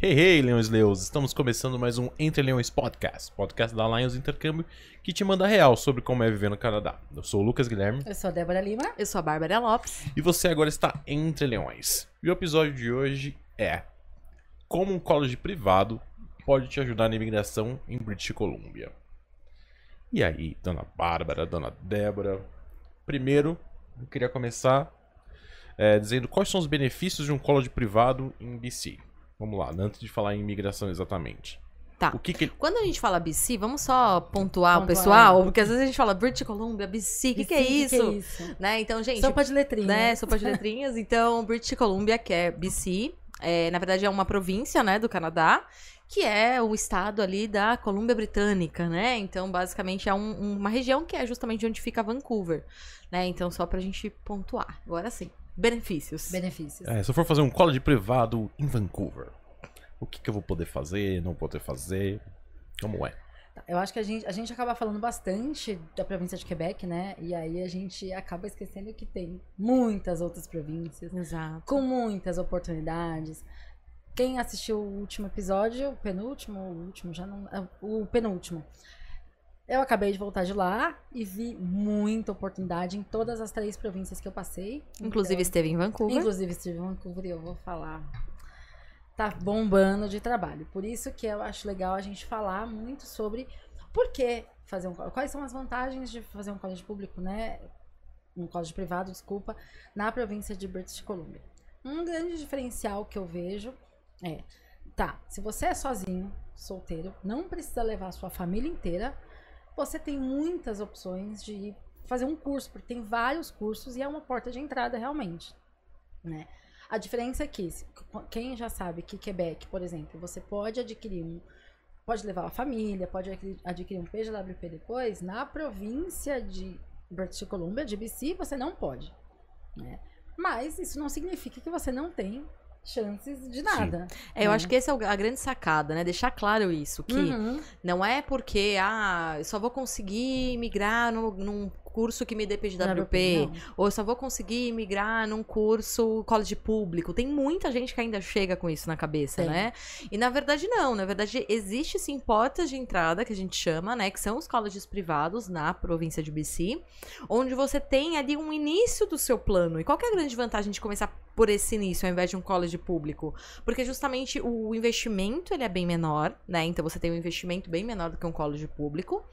Hey, hey, Leões Leos! Estamos começando mais um Entre Leões Podcast, podcast da Lions Intercâmbio, que te manda real sobre como é viver no Canadá. Eu sou o Lucas Guilherme Eu sou a Débora Lima. Eu sou a Bárbara Lopes. e você agora está entre leões. E o episódio de hoje é Como um college privado pode te ajudar na imigração em British Columbia. E aí, dona Bárbara, dona Débora? Primeiro, eu queria começar é, dizendo quais são os benefícios de um college privado em BC. Vamos lá, antes de falar em imigração exatamente. Tá. O que que Quando a gente fala BC, vamos só pontuar o pessoal, é. porque às vezes a gente fala British Columbia, BC, o que, que é isso? isso? Né? Então, gente, Sopa de letrinha. né, sopa de letrinhas. Então, British Columbia, que é BC, é, na verdade é uma província, né, do Canadá, que é o estado ali da Colômbia Britânica, né? Então, basicamente é um- uma região que é justamente onde fica Vancouver, né? Então, só pra gente pontuar. Agora sim, benefícios. Benefícios. É, se eu for fazer um college privado em Vancouver, o que, que eu vou poder fazer, não poder fazer? Como é? Eu acho que a gente, a gente acaba falando bastante da província de Quebec, né? E aí a gente acaba esquecendo que tem muitas outras províncias Exato. com muitas oportunidades. Quem assistiu o último episódio, o penúltimo, o último, já não. é, O penúltimo. Eu acabei de voltar de lá e vi muita oportunidade em todas as três províncias que eu passei. Inclusive Então, esteve em Vancouver. Inclusive estive em Vancouver e eu vou falar. Tá bombando de trabalho. Por isso que eu acho legal a gente falar muito sobre por que fazer um quais são as vantagens de fazer um colégio público, né? Um colégio privado, desculpa, na província de British Columbia. Um grande diferencial que eu vejo é, tá, se você é sozinho, solteiro, não precisa levar a sua família inteira, você tem muitas opções de fazer um curso, porque tem vários cursos e é uma porta de entrada realmente, né? A diferença é que quem já sabe que Quebec, por exemplo, você pode adquirir um pode levar a família, pode adquirir- adquirir um PGWP depois, na província de British Columbia, de BC, você não pode, né? Mas isso não significa que você não tem chances de nada. É, eu né? acho que essa é a grande sacada, né? Deixar claro isso, que Uhum. não é porque, ah, eu só vou conseguir migrar no, num curso que me dê PGWP, ou eu só vou conseguir migrar num curso college público. Tem muita gente que ainda chega com isso na cabeça, né? E na verdade não, na verdade existe sim portas de entrada que a gente chama, né, que são os colleges privados na província de BC, onde você tem ali um início do seu plano. E qual é a grande vantagem de começar por esse início ao invés de um college público? Porque justamente o investimento ele é bem menor, né? Então você tem um investimento bem menor do que um college público.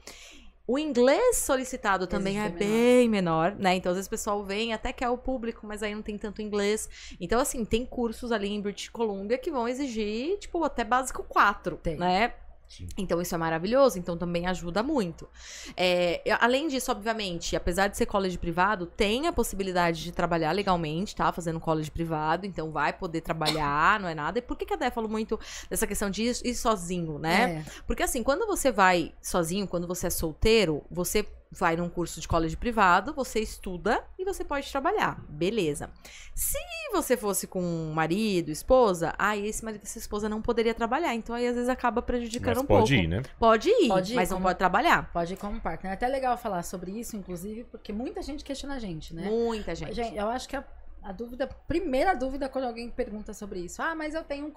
O inglês solicitado também é Existe menor. bem menor, né? Então, às vezes o pessoal vem até que é o público, mas aí não tem tanto inglês. Então, assim, tem cursos ali em British Columbia que vão exigir, tipo, até básico 4, Tem. né? Sim. Então, isso é maravilhoso, então também ajuda muito. É, além disso, obviamente, apesar de ser college privado, tem a possibilidade de trabalhar legalmente, tá? Fazendo college privado, então vai poder trabalhar, não é nada. E por que, que a Dé falou muito dessa questão de ir, ir sozinho, né? É. Porque assim, quando você vai sozinho, quando você é solteiro, você vai num curso de college privado, você estuda e você pode trabalhar. Beleza. Se você fosse com um marido, esposa, aí esse marido, essa esposa não poderia trabalhar. Então aí às vezes acaba prejudicando Mas um pode pouco. ir, né? Pode ir, Pode ir, mas não como- pode trabalhar. Pode ir como partner. É até legal falar sobre isso, inclusive, porque muita gente questiona a gente, né? Muita gente. Gente, eu acho que a, a dúvida, a primeira dúvida quando alguém pergunta sobre isso, ah, mas eu tenho um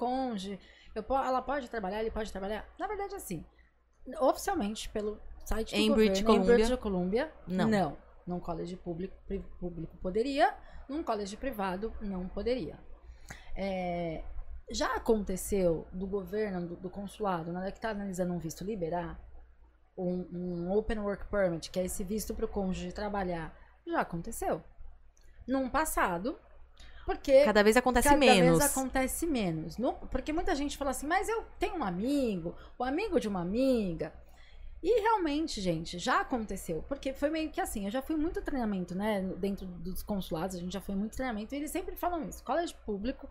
eu, po- ela pode trabalhar, ele pode trabalhar. Na verdade, assim, oficialmente, pelo site do Em governo, British em Columbia, British Columbia, não. não. Num college público, público poderia, num college privado não poderia. É, já aconteceu do governo, do, do consulado, na hora que está analisando um visto liberar, um, um Open Work Permit, que é esse visto para o cônjuge trabalhar, já aconteceu. Num passado, porque Cada vez acontece cada menos. vez acontece menos. No- porque muita gente fala assim, mas eu tenho um amigo, o amigo de uma amiga. E realmente, gente, já aconteceu. Porque foi meio que assim, eu já fui muito treinamento, né? Dentro dos consulados, a gente já foi muito treinamento. E eles sempre falam isso. Colégio público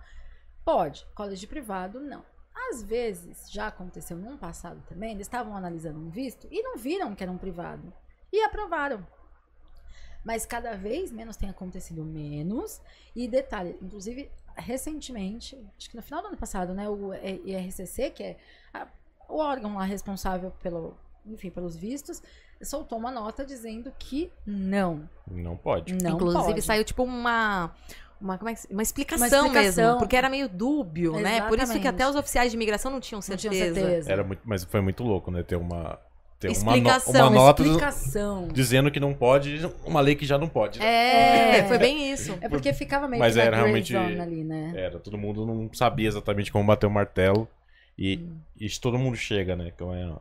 pode, colégio privado não. Às vezes, já aconteceu num passado também, eles estavam analisando um visto e não viram que era um privado. E aprovaram. Mas cada vez menos tem acontecido menos. E detalhe, inclusive, recentemente, acho que no final do ano passado, né, o IRCC, que é a- o órgão lá responsável pelo, enfim, pelos vistos, soltou uma nota dizendo que não. Não pode. Não Inclusive, pode. saiu tipo uma. uma, como é que uma, explicação Uma explicação. mesmo, porque era meio dúbio, né? Por isso que Exatamente. até os oficiais de imigração não tinham Não certeza. tinha certeza. Era muito, mas foi muito louco, né? Ter uma, ter uma, no- Explicação, uma nota explicação. dizendo que não pode, uma lei que já não pode. É, É. foi bem isso. É porque ficava meio Mas que era realmente- ali, né? Era, todo mundo não sabia exatamente como bater o martelo. E Hum. isso todo mundo chega, né? É,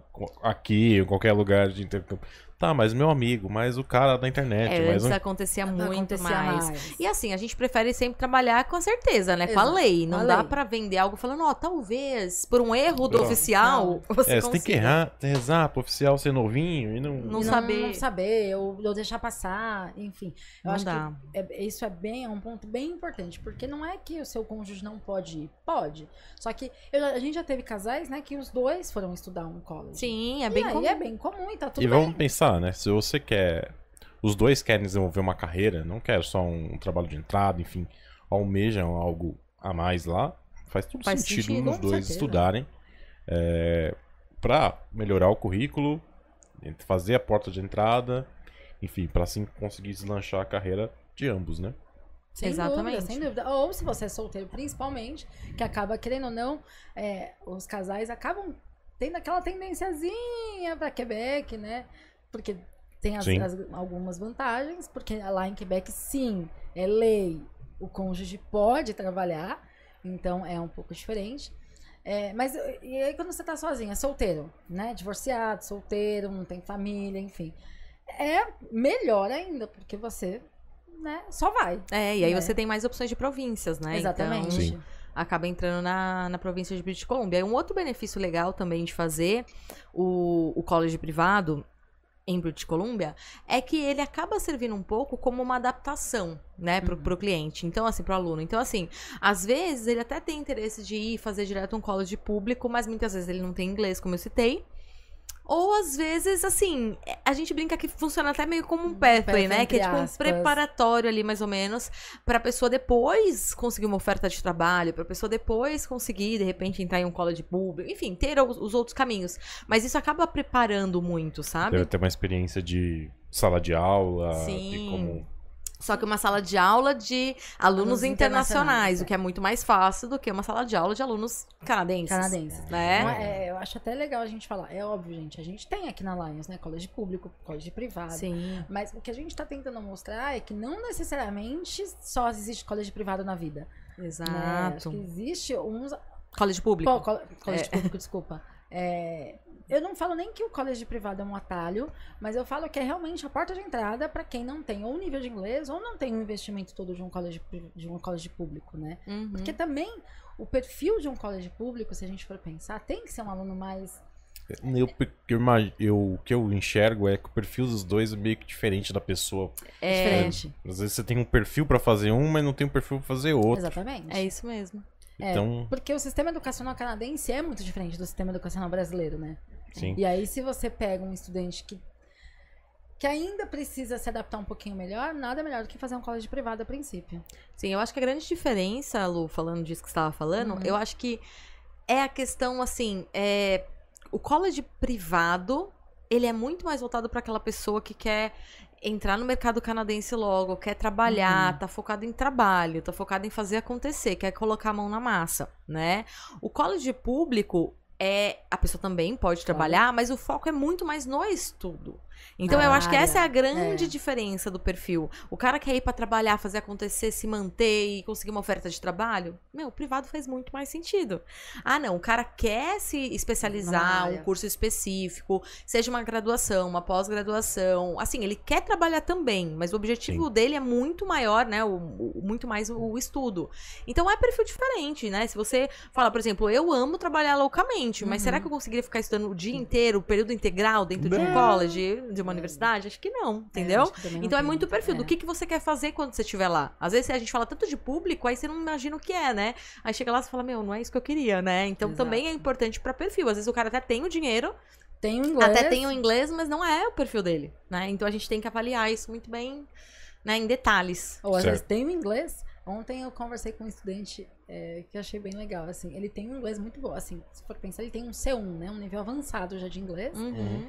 Aqui, em qualquer lugar de intercâmbio. Tá, mas meu amigo, mas o cara da internet, É, mas antes um- acontecia muito Acontecia mais. mais. E assim, a gente prefere sempre trabalhar com a certeza, né? Com a Exato, lei. Não a dá pra vender algo falando, ó, talvez, por um erro do Não. oficial, você É, você tem que errar, rezar pro oficial ser novinho e não. Não E saber. Não saber, ou, ou deixar passar, enfim. Eu Não acho dá. que é- isso é bem, é um ponto bem importante, porque não é que o seu cônjuge não pode ir, pode. Só que eu- a gente já teve casais, né, que os dois foram estudar um college. Sim, é E bem aí comum. é bem comum e tá tudo E bem. vamos pensar, né? Se você quer. Os dois querem desenvolver uma carreira, não quer só um trabalho de entrada, enfim, almejam algo a mais lá, faz todo Faz sentido, sentido, dois certeza. estudarem é, para melhorar o currículo, fazer a porta de entrada, enfim, para assim conseguir deslanchar a carreira de ambos, né? Sem Exatamente. dúvida, sem dúvida. Ou se você é solteiro, principalmente, que acaba, querendo ou não, é, os casais acabam tendo aquela tendenciazinha pra Quebec, né? Porque tem as- as- algumas vantagens, porque lá em Quebec, sim, é lei. O cônjuge pode trabalhar, então é um pouco diferente. É, mas e aí quando você tá sozinha, solteiro, né? Divorciado, solteiro, não tem família, enfim. É melhor ainda, porque você, né, só vai. É, e aí É. você tem mais opções de províncias, né? Exatamente. Então, acaba entrando na, na província de British Columbia. E um outro benefício legal também de fazer o, o college privado em British Columbia é que ele acaba servindo um pouco como uma adaptação, né, pro, Uhum. pro cliente. Então, assim, pro aluno. Então, assim, às vezes ele até tem interesse de ir fazer direto um college público, mas muitas vezes ele não tem inglês, como eu citei. Ou às vezes, assim, a gente brinca que funciona até meio como um pathway, né? Que é tipo um aspas. preparatório ali, mais ou menos, pra pessoa depois conseguir uma oferta de trabalho, pra pessoa depois conseguir, de repente, entrar em um college público, enfim, ter os, os outros caminhos. Mas isso acaba preparando muito, sabe? Deve ter uma experiência de sala de aula, de Sim. como Só que uma sala de aula de alunos Alunos internacionais, internacionais, o que é muito mais fácil do que uma sala de aula de alunos canadenses. Canadenses. Né? Não é- é, eu acho até legal a gente falar. É óbvio, gente. A gente tem aqui na Lions, né? Colégio público, colégio privado. Sim. Mas o que a gente tá tentando mostrar é que não necessariamente só existe colégio privado na vida. Né? Acho Exato. que existe uns. Colégio público. Pô, col- colégio público, desculpa. É, eu não falo nem que o colégio privado é um atalho, mas eu falo que é realmente a porta de entrada para quem não tem ou nível de inglês ou não tem um investimento todo de um colégio, pri- de um colégio público, né? Uhum. Porque também o perfil de um colégio público, se a gente for pensar, tem que ser um aluno mais. Eu, eu, eu- o que eu enxergo é que o perfil dos dois é meio que diferente da pessoa. É, diferente. Às vezes você tem um perfil pra fazer um, mas não tem um perfil pra fazer outro. Exatamente. é isso mesmo. É, Então, Porque o sistema educacional canadense é muito diferente do sistema educacional brasileiro, né? Sim. E aí, se você pega um estudante que, que ainda precisa se adaptar um pouquinho melhor, nada melhor do que fazer um colégio privado a princípio. Sim, eu acho que a grande diferença, Lu, falando disso que você estava falando, Uhum. eu acho que é a questão, assim, é, o college privado, ele é muito mais voltado para aquela pessoa que quer entrar no mercado canadense logo, quer trabalhar, Uhum. tá focado em trabalho, tá focado em fazer acontecer, quer colocar a mão na massa, né? O college público é a pessoa também pode trabalhar, mas o foco é muito mais no estudo. Então Na eu acho que essa é a grande é. diferença do perfil. O cara quer ir pra trabalhar, fazer acontecer, se manter e conseguir uma oferta de trabalho, meu, o privado faz muito mais sentido. Ah, não, o cara quer se especializar, um área. curso específico, seja uma graduação, uma pós-graduação. Assim, ele quer trabalhar também, mas o objetivo dele é muito maior, né? O, o- muito mais o, estudo. Então é perfil diferente, né? Se você fala, por exemplo, eu amo trabalhar loucamente, mas Uhum. será que eu conseguiria ficar estudando o dia inteiro, o período integral dentro de um Não. college, de uma universidade? Acho que não, entendeu? É, que também não Então é muito perfil do é. que, que você quer fazer quando você estiver lá. Às vezes a gente fala tanto de público, aí você não imagina o que é, né? Aí chega lá e fala, meu, não é isso que eu queria, né? Então Exato. também é importante pra perfil. Às vezes o cara até tem o dinheiro, Tem o inglês. até tem o inglês, mas não é o perfil dele, né? Então a gente tem que avaliar isso muito bem, né, em detalhes. Ou às Certo. vezes tem o inglês. Ontem eu conversei com um estudante é, que eu achei bem legal. Assim, ele tem um inglês muito bom. Assim, se for pensar, ele tem um C1, né? Um nível avançado já de inglês. Uhum.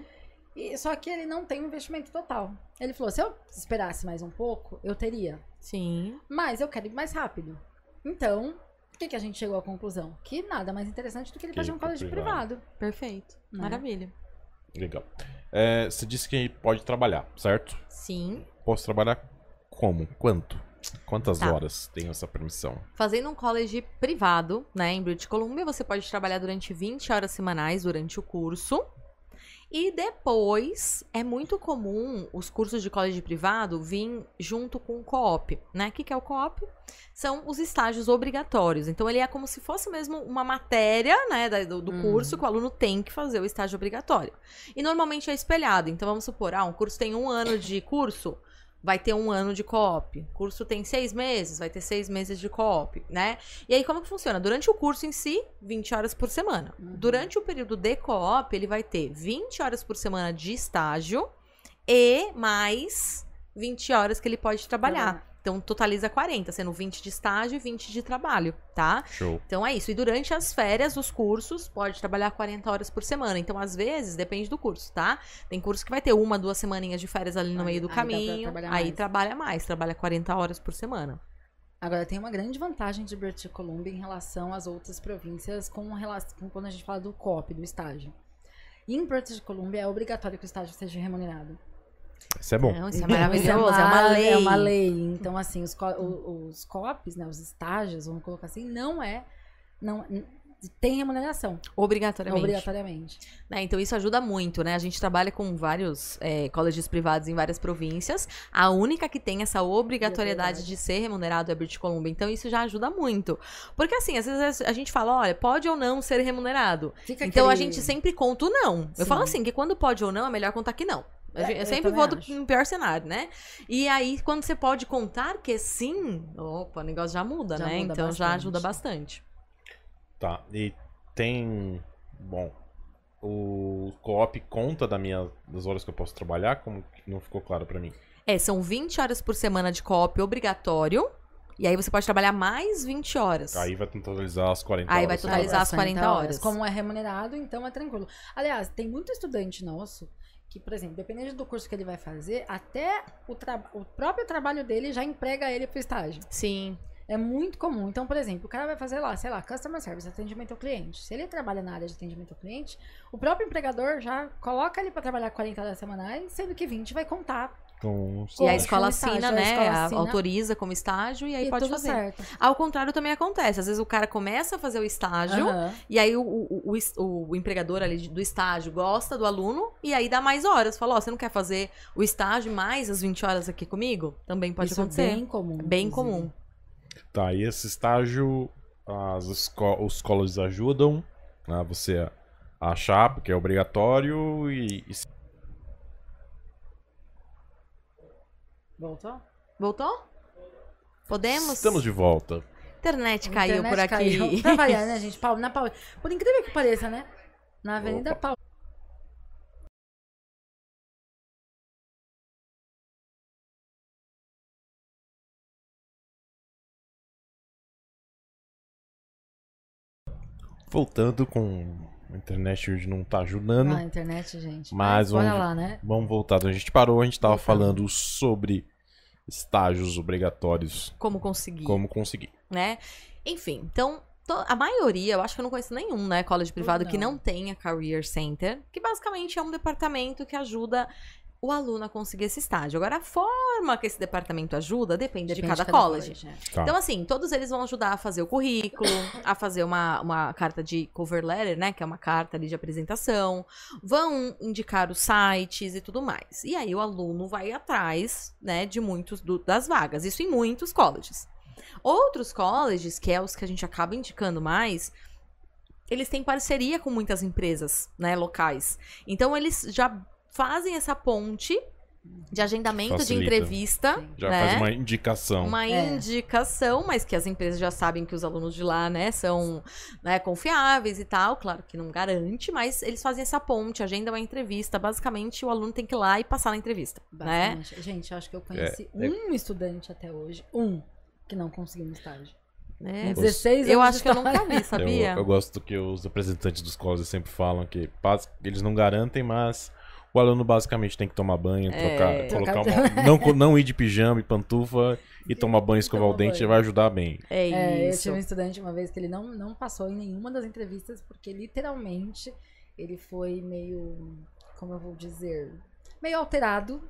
E, só que ele não tem um investimento total. Ele falou: se eu esperasse mais um pouco, eu teria. Sim. Mas eu quero ir mais rápido. Então, o que, que a gente chegou à conclusão? Que nada mais interessante do que ele Que fazer um colégio privado. privado. Perfeito. Né? Maravilha. Legal. É, você disse que pode trabalhar, certo? Sim. Posso trabalhar como? Quanto? Quantas Tá. horas tenho essa permissão? Fazendo um college privado, né, em British Columbia, você pode trabalhar durante 20 horas semanais durante o curso. E depois, é muito comum os cursos de college privado vir junto com o co-op, né? O que, que é o co-op? São os estágios obrigatórios. Então, ele é como se fosse mesmo uma matéria, né, do, do Uhum. curso que o aluno tem que fazer o estágio obrigatório. E normalmente é espelhado. Então, vamos supor, ah, um curso tem um ano de curso, vai ter um ano de co-op. O curso tem seis meses, vai ter seis meses de co-op, né? E aí, como que funciona? Durante o curso em si, 20 horas por semana. Uhum. Durante o período de co-op, ele vai ter 20 horas por semana de estágio e mais 20 horas que ele pode trabalhar. Então, totaliza 40, sendo 20 de estágio e 20 de trabalho, tá? Show. Então é isso. E durante as férias, os cursos, pode trabalhar 40 horas por semana. Então, às vezes, depende do curso, tá? Tem curso que vai ter uma, duas semaninhas de férias ali no Aí- meio do aí caminho. Aí mais. trabalha mais, trabalha 40 horas por semana. Agora, tem uma grande vantagem de British Columbia em relação às outras províncias com, relação, com quando a gente fala do COP, do estágio. Em British Columbia é obrigatório que o estágio seja remunerado. Isso é bom. Não, isso é Então, maravilhoso, é uma lei. É uma lei. Então, assim, os, co o- os COPs, né, os estágios, vamos colocar assim, não é. Não, tem remuneração, Obrigatoriamente. obrigatoriamente. né? Então isso ajuda muito, né? A gente trabalha com vários é, colégios privados em várias províncias. A única que tem essa obrigatoriedade de ser remunerado é a British Columbia. Então isso já ajuda muito. Porque assim, às vezes a gente fala, olha, pode ou não ser remunerado. Fica Então a aquele- gente sempre conta o não. Eu Sim. falo assim, que quando pode ou não, é melhor contar que não. Eu, É, eu eu sempre também vou acho. no pior cenário, né? E aí, quando você pode contar que sim, opa, o negócio já muda, Já né? muda então já bastante. ajuda bastante. Tá. E tem. Bom. O co-op conta da minha, das horas que eu posso trabalhar? Como que não ficou claro pra mim? É, são 20 horas por semana de co-op obrigatório. E aí você pode trabalhar mais 20 horas. Aí vai totalizar as 40 Aí horas. vai né? totalizar as 40 horas. Como é remunerado, então é tranquilo. Aliás, tem muito estudante nosso que, por exemplo, dependendo do curso que ele vai fazer, até o, o próprio trabalho dele já emprega ele pro estágio. Sim. É muito comum. Então, por exemplo, o cara vai fazer lá, sei lá, customer service, atendimento ao cliente. Se ele trabalha na área de atendimento ao cliente, o próprio empregador já coloca ele para trabalhar 40 horas semanais, sendo que 20 vai contar. Com... E a Com escola estágio, assina, a né? escola assina. autoriza como estágio e aí e pode tudo fazer. certo. Ao contrário, também acontece. Às vezes o cara começa a fazer o estágio. Aham. E aí o, o, o o empregador ali do estágio gosta do aluno e aí dá mais horas. Fala, ó, você não quer fazer o estágio mais as 20 horas aqui comigo? Também pode Isso acontecer. é bem comum. Bem inclusive. comum. Tá, e esse estágio, as esco os colleges ajudam a você a achar, porque é obrigatório e, e Voltou? Voltou? Podemos? estamos de volta. Internet caiu internet por aqui. caiu. Variar, né, gente? Paul- Na Paul... Por incrível que pareça, né? Na Avenida Opa. Paul. Voltando com a internet hoje não tá ajudando. Ah, a internet, gente. Mas Bora vamos- lá, né? Vamos voltar. A gente parou, a gente tava falando sobre estágios obrigatórios. Como conseguir, Como conseguir. né? Enfim, então, to- a maioria, eu acho que eu não conheço nenhum, né, college privado que Não. não tenha Career Center, que basicamente é um departamento que ajuda o aluno a conseguir esse estágio. Agora, a forma que esse departamento ajuda depende, de Depende cada, college. é. Tá. Então, assim, todos eles vão ajudar a fazer o currículo, a fazer uma, uma carta de cover letter, né? Que é uma carta ali de apresentação. Vão indicar os sites e tudo mais. E aí o aluno vai atrás, né, de muitos do- das vagas. Isso em muitos colleges. Outros colleges, que é os que a gente acaba indicando mais, eles têm parceria com muitas empresas, né, locais. Então, eles já fazem essa ponte de agendamento de Facilita. entrevista, Sim. Já né? faz uma indicação. uma É. indicação, mas que as empresas já sabem que os alunos de lá, né, são né, confiáveis e tal. Claro que não garante, mas eles fazem essa ponte, agendam a entrevista. Basicamente, o aluno tem que ir lá e passar na entrevista, né? Basicamente. Gente, eu acho que eu conheci É, é- um estudante até hoje, um, que não conseguiu no estágio. É, Com 16 anos Eu de acho que eu nunca vi, Eu, sabia? eu gosto que os representantes dos colleges sempre falam que eles não garantem, mas o O aluno basicamente tem que tomar banho, É. trocar, colocar uma, não, não ir de pijama e pantufa e tomar banho, escovar o tomar dente, banho. vai ajudar bem. É É, eu isso. tive um estudante uma vez que ele não, não passou em nenhuma das entrevistas, porque literalmente ele foi meio, como eu vou dizer, meio alterado,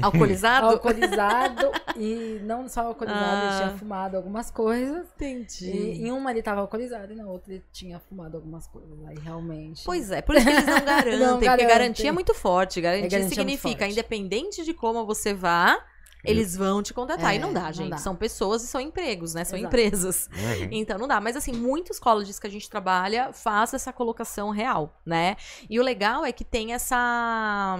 Alcoolizado? alcoolizado, e não só alcoolizado, Ah. ele tinha fumado algumas coisas. Entendi. E em uma ele tava alcoolizado e na outra ele tinha fumado algumas coisas. Aí realmente. Pois é, por isso que eles não garantem, Não porque garantem. garantia é muito forte. Garantia, É, garantia é significa, forte. independente de como você vá, eles vão te contratar. É, e não dá, não gente. dá. São pessoas e são empregos, né? São Exato. empresas. Uhum. Então não dá. Mas assim, muitos colleges que a gente trabalha faz essa colocação real, né? E o legal é que tem essa.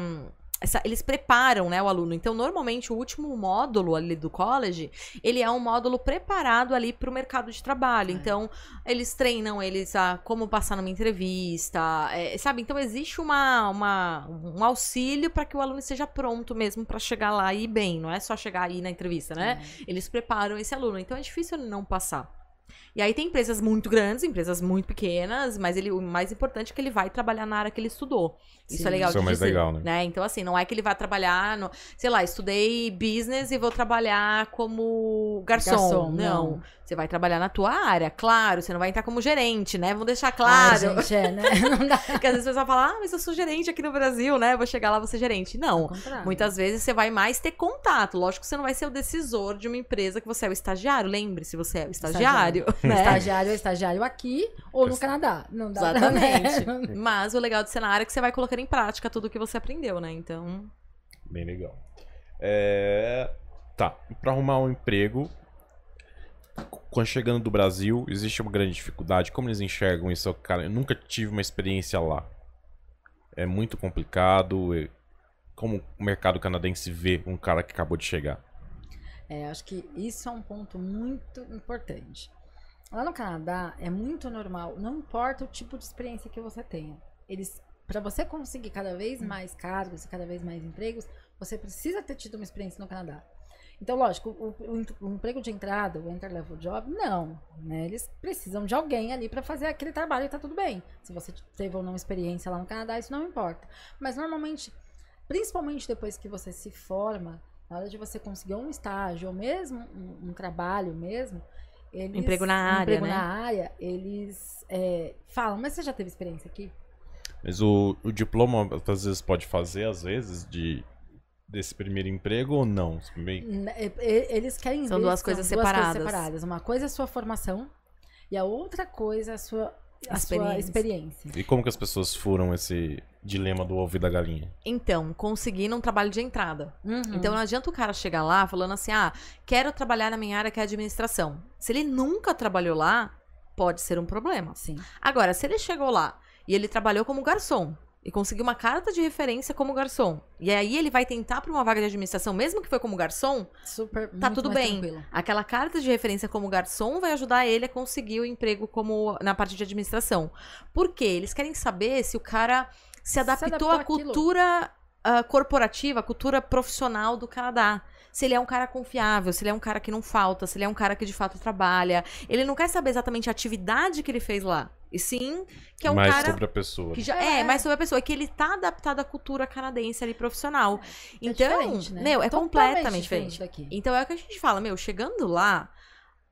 Essa- eles preparam, né, o aluno. Então, normalmente, o último módulo ali do college, ele é um módulo preparado ali para o mercado de trabalho. É. Então, eles treinam eles a como passar numa entrevista, é, sabe? Então, existe uma, uma- um auxílio para que o aluno esteja pronto mesmo para chegar lá e ir bem. Não é só chegar aí na entrevista, né? Eles preparam esse aluno. Então é difícil não passar. E aí tem empresas muito grandes, empresas muito pequenas, mas ele, o mais importante é que ele vai trabalhar na área que ele estudou. Isso Sim. é legal Isso é mais dizer, legal, né? Então assim, não é que ele vai trabalhar no, sei lá, estudei business e vou trabalhar como garçom. Garçom, não. não. Você vai trabalhar na tua área, claro, você não vai entrar como gerente, né? Vamos deixar Ah, claro. gente, é, né? Não dá. Porque às vezes o pessoal fala: "Ah, mas eu sou gerente aqui no Brasil, né? Vou chegar lá, vou ser gerente". Não. Muitas vezes você vai mais ter contato. Lógico que você não vai ser o decisor de uma empresa que você é o estagiário. Lembre-se, você é o estagiário, né? Estagiário é estagiário aqui ou no Canadá. Não dá pra- Exatamente. Mas o legal de ser na área é que você vai colocando em prática tudo que você aprendeu, né? Então, Bem legal. É... Tá, pra arrumar um emprego, quando chegando do Brasil, existe uma grande dificuldade. Como eles enxergam isso? Cara, eu nunca tive uma experiência lá. É muito complicado. e Como o mercado canadense vê um cara que acabou de chegar? É, acho que isso é um ponto muito importante. Lá no Canadá é muito normal, não importa o tipo de experiência que você tenha. Eles, para você conseguir cada vez mais cargos e cada vez mais empregos, você precisa ter tido uma experiência no Canadá. Então, lógico, o, o o emprego de entrada, o entry level job, não, né? Eles precisam de alguém ali para fazer aquele trabalho e tá tudo bem. Se você teve ou não experiência lá no Canadá, isso não importa. Mas normalmente, principalmente depois que você se forma, na hora de você conseguir um estágio ou mesmo um, um trabalho mesmo, eles, Emprego na área, emprego né? na área, eles é, falam, mas você já teve experiência aqui? Mas o, o diploma, às vezes, pode fazer, às vezes, de desse primeiro emprego ou não? Meio- e- Eles querem São ver duas coisas duas separadas. separadas. Uma coisa é a sua formação e a outra coisa é a sua, a sua Experiência. experiência. E como que as pessoas furam esse dilema do ovo e da galinha? então, conseguir um trabalho de entrada. Uhum. Então não adianta o cara chegar lá falando assim: "Ah, quero trabalhar na minha área que é administração". Se ele nunca trabalhou lá, pode ser um problema. Sim. Agora, se ele chegou lá e ele trabalhou como garçom e conseguiu uma carta de referência como garçom, e aí ele vai tentar para uma vaga de administração, mesmo que foi como garçom, Super. Tá tudo bem. tranquilo. Aquela carta de referência como garçom vai ajudar ele a conseguir o emprego como na parte de administração. Por quê? Eles querem saber se o cara se adaptou, adaptou à cultura ah, corporativa, à cultura profissional do Canadá. Se ele é um cara confiável, se ele é um cara que não falta, se ele é um cara que de fato trabalha. Ele não quer saber exatamente a atividade que ele fez lá. E sim que é um Mais cara sobre a pessoa. que né? já É. é, mais sobre a pessoa, que ele tá adaptado à cultura canadense ali profissional. É então, diferente, né? meu, é completamente diferente. daqui. Então é o que a gente fala, meu, chegando lá,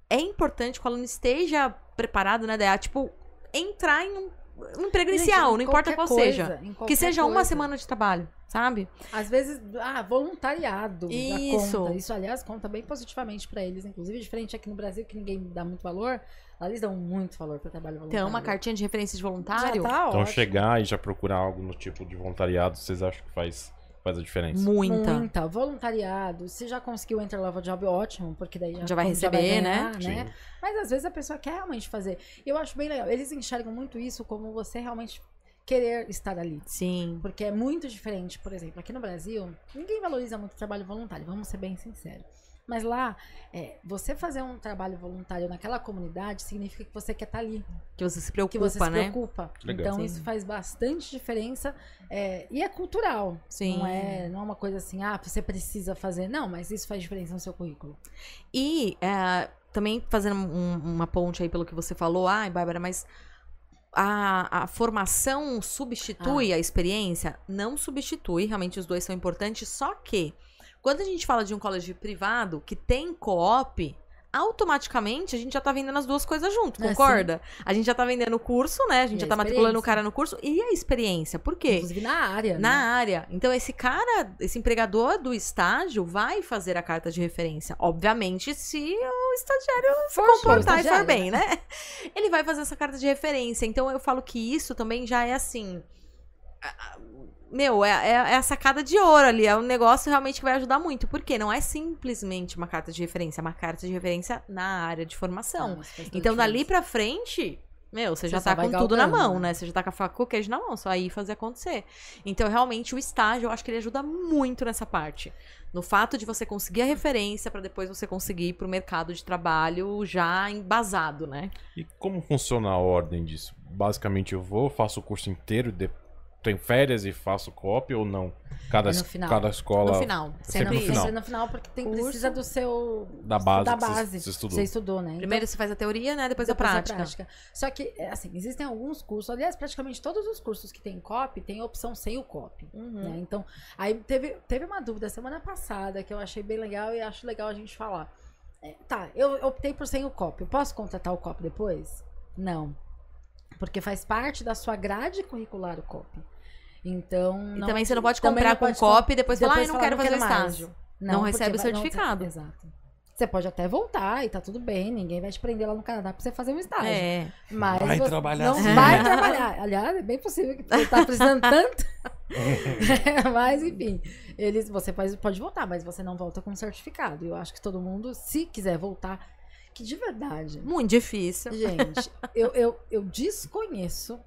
é importante que o aluno esteja preparado, né? Tipo, entrar em um emprego Gente, inicial, não importa qual coisa, seja. Que seja uma coisa. semana de trabalho, sabe? Às vezes, ah, voluntariado Isso. conta. Isso, aliás, conta bem positivamente pra eles. Inclusive, diferente aqui no Brasil, que ninguém dá muito valor, lá eles dão muito valor pra trabalho voluntário. Então, uma cartinha de referência de voluntário, Já tá Então ótimo. chegar e já procurar algo no tipo de voluntariado, vocês acham que faz, faz a diferença? muita. Muita. Voluntariado. Se já conseguiu entrar level job, ótimo, porque daí já, Já vai receber, ganhar, né? Sim. Mas às vezes a pessoa quer realmente fazer. E eu acho bem legal. Eles enxergam muito isso como você realmente querer estar ali. Sim. Porque é muito diferente, por exemplo, aqui no Brasil, ninguém valoriza muito o trabalho voluntário, vamos ser bem sinceros. Mas lá, é, você fazer um trabalho voluntário naquela comunidade significa que você quer estar ali, Que você se que preocupa, você se né? preocupa. Legal. Então Sim. isso faz bastante diferença é, e é cultural. Sim. Não é, não é uma coisa assim, ah, você precisa fazer. Não, mas isso faz diferença no seu currículo. E é, também fazendo um- uma ponte aí pelo que você falou, ai, Bárbara, mas a, a formação substitui a experiência? Não substitui, realmente os dois são importantes, só que quando a gente fala de um colégio privado que tem co-op, automaticamente a gente já tá vendendo as duas coisas junto, É, concorda? a gente já tá vendendo o curso, né? A gente E já a tá matriculando o cara no curso e a experiência. Por quê? Inclusive na área. Na né? área. Então, esse cara, esse empregador do estágio vai fazer a carta de referência. Obviamente, se o estagiário se For show, comportar e for bem, né? Ele vai fazer essa carta de referência. Então, eu falo que isso também já é assim. Meu, é, é, é a sacada de ouro ali. É um negócio realmente que vai ajudar muito. Porque não é simplesmente uma carta de referência, é uma carta de referência na área de formação. Ah, Então, a dali pra frente, meu, você Você já tá com tudo na mão, né? né? Você já tá com a faca com o queijo na mão, só aí fazer acontecer. Então, realmente, o estágio, eu acho que ele ajuda muito nessa parte. No fato de você conseguir a referência pra depois você conseguir ir pro mercado de trabalho já embasado, né? E como funciona a ordem disso? Basicamente, eu vou, faço o curso inteiro, de... tenho férias e faço copy ou não? Cada, É es- no final. cada escola No final. sempre Sempre no isso. final. Sempre no final, porque tem, Curso. precisa do seu. Da base Da que você- base. você estudou. Você estudou, né? Então, Primeiro você faz a teoria, né? Depois, depois a prática. Só que, é, assim, existem alguns cursos, aliás, praticamente todos os cursos que tem copy tem a opção sem o copy. Uhum. né? Então, aí teve, teve uma dúvida semana passada que eu achei bem legal e acho legal a gente falar. É, tá, eu optei por sem o copy. Eu posso contratar o copy depois? Não. Porque faz parte da sua grade curricular o copy. Então. E também você não pode comprar não com pode copy e depois, falar, ah, depois eu não falar, quero não fazer mais. estágio. Não porque recebe o não- certificado. exato. Você pode até voltar e tá tudo bem, ninguém vai te prender lá no Canadá pra você fazer um estágio. É. Mas Vai você trabalhar Não sim. vai trabalhar. Aliás, é bem possível que você tá precisando tanto. mas, enfim, eles, você pode, pode voltar, mas você não volta com certificado. Eu acho que todo mundo, se quiser voltar, que de verdade, Muito difícil. gente, eu, eu, eu desconheço.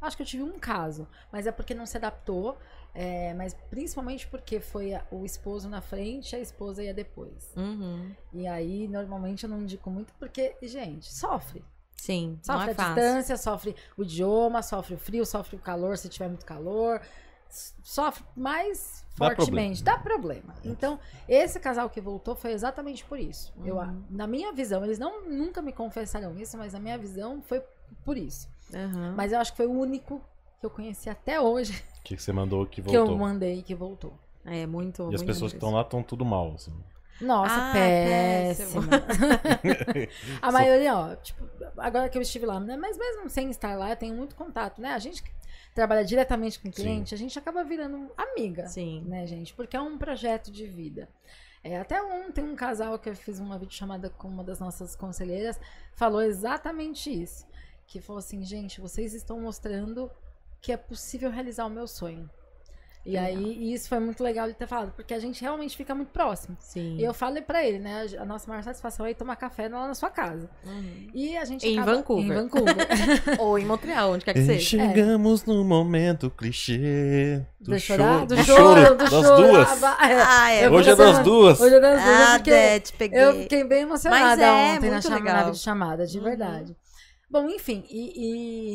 Acho que eu tive um caso, mas é porque não se adaptou. é, mas principalmente porque foi a- o esposo na frente, a esposa ia depois. Uhum. E aí, normalmente, eu não indico muito, porque, gente, sofre. Sim, não Sofre é a fácil. distância, sofre o idioma, sofre o frio, sofre o calor se tiver muito calor. Sofre mais Dá fortemente. Dá problema. Então, esse casal que voltou foi exatamente por isso. Eu, Uhum. na minha visão, eles não nunca me confessaram isso, mas na minha visão foi por isso. Uhum. Mas eu acho que foi o único que eu conheci até hoje que que você mandou que que eu voltou? mandei que voltou. É muito. E as pessoas que estão lá estão tudo mal, assim. Nossa, Ah, péssima. a maioria, ó, tipo, agora que eu estive lá, né? Mas mesmo sem estar lá, eu tenho muito contato, né? A gente que trabalha diretamente com o Sim. cliente, a gente acaba virando amiga, Sim. né, gente? Porque é um projeto de vida. É, até ontem, um casal que eu fiz uma videochamada com uma das nossas conselheiras falou exatamente isso. Que falou assim, gente, vocês estão mostrando que é possível realizar o meu sonho. E Legal. aí, isso foi muito legal de ter falado, porque a gente realmente fica muito próximo. Sim. E eu falei pra ele, né? A nossa maior satisfação é ir tomar café lá na sua casa. Uhum. E a gente Em acaba- Vancouver. Em Vancouver. Ou em Montreal, onde quer que E seja. chegamos no momento clichê do, Do choro, chorar, do do choro, choro, do das choro. duas. Ah, é. Ah, é. Hoje é das duas. Hoje é das duas, Ah, Dete, peguei. eu fiquei bem emocionada Mas é, ontem na, muito chama, legal. na videochamada, de Uhum. verdade. Bom, enfim, e,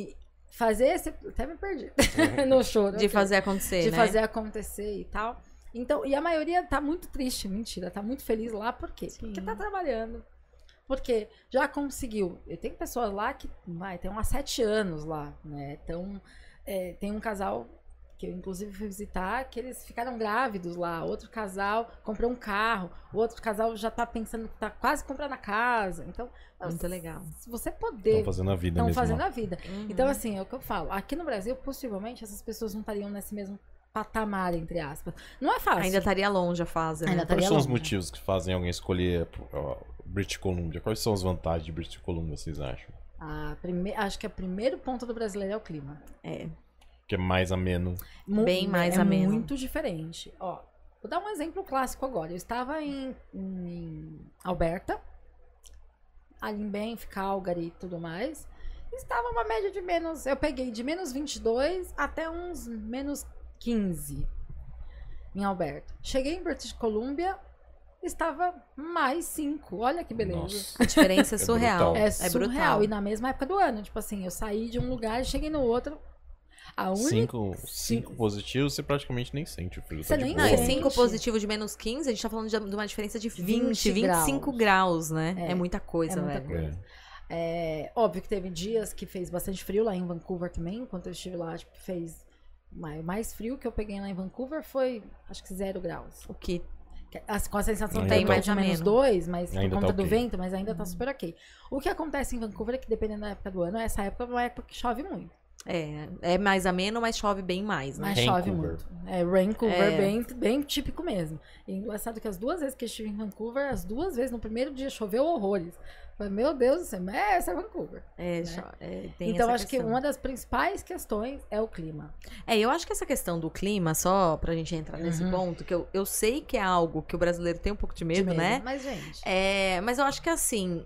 e fazer esse... Até me perdi no choro. De fazer acontecer, de né? fazer acontecer e tal. Então, e a maioria tá muito triste, mentira, tá muito feliz lá, por quê? Sim. Porque tá trabalhando. Porque já conseguiu. Eu tenho pessoas lá que vai, tem há sete anos lá, né? Então, é, tem um casal que eu inclusive fui visitar, que eles ficaram grávidos lá. Outro casal comprou um carro, o outro casal já tá pensando que tá quase comprando a casa. Então, Muito legal. se você poder. Estão fazendo a vida Estão fazendo lá. a vida. Uhum. Então, assim, é o que eu falo. Aqui no Brasil, possivelmente, essas pessoas não estariam nesse mesmo patamar, entre aspas. Não é fácil. Ainda estaria longe a fase, né? Ainda Quais são os longe. motivos que fazem alguém escolher British Columbia? Quais são as vantagens de British Columbia, vocês acham? A prime... Acho que o primeiro ponto do brasileiro é o clima. É. Que é mais ameno. Mu- Bem mais é ameno. muito diferente. Ó, vou dar um exemplo clássico agora. Eu estava em, em Alberta, ali em Banff, Calgary e tudo mais. Estava uma média de menos. Eu peguei de menos 22 até uns menos 15 em Alberta. Cheguei em British Columbia, estava mais 5. Olha que beleza. Nossa. A diferença é É surreal. brutal. É, É, surreal. brutal. E na mesma época do ano. Tipo assim, eu saí de um lugar e cheguei no outro. A única. Cinco, cinco positivos, você praticamente nem sente o frio. Você tá nem Não, e sente. 5 positivo de menos 15, a gente tá falando de de uma diferença de 20, 20 25 graus, né? É, É. muita coisa, É muita velho. coisa. É. É, óbvio que teve dias que fez bastante frio lá em Vancouver também. Enquanto eu estive lá, tipo, fez. mais- O mais frio que eu peguei lá em Vancouver foi, acho que zero graus. O que Com a sensação Ainda tem tá mais ou menos dois, mas por Ainda tá conta do ok. vento, mas ainda tá super ok. O que acontece em Vancouver é que dependendo da época do ano, essa época é uma época que chove muito. É, é mais ameno, mas chove bem mais, né? Mas chove muito. É, Vancouver, É. Bem, bem típico mesmo. E engraçado que as duas vezes que estive em Vancouver, as duas vezes, no primeiro dia choveu horrores. Falei, meu Deus do céu, mas essa é Vancouver. É, Né? é, tem então, essa acho que questão. uma das principais questões é o clima. É, eu acho que essa questão do clima, só pra gente entrar nesse Uhum. ponto, que eu, eu sei que é algo que o brasileiro tem um pouco de medo, De né? Mas, gente, É, mas eu acho que assim.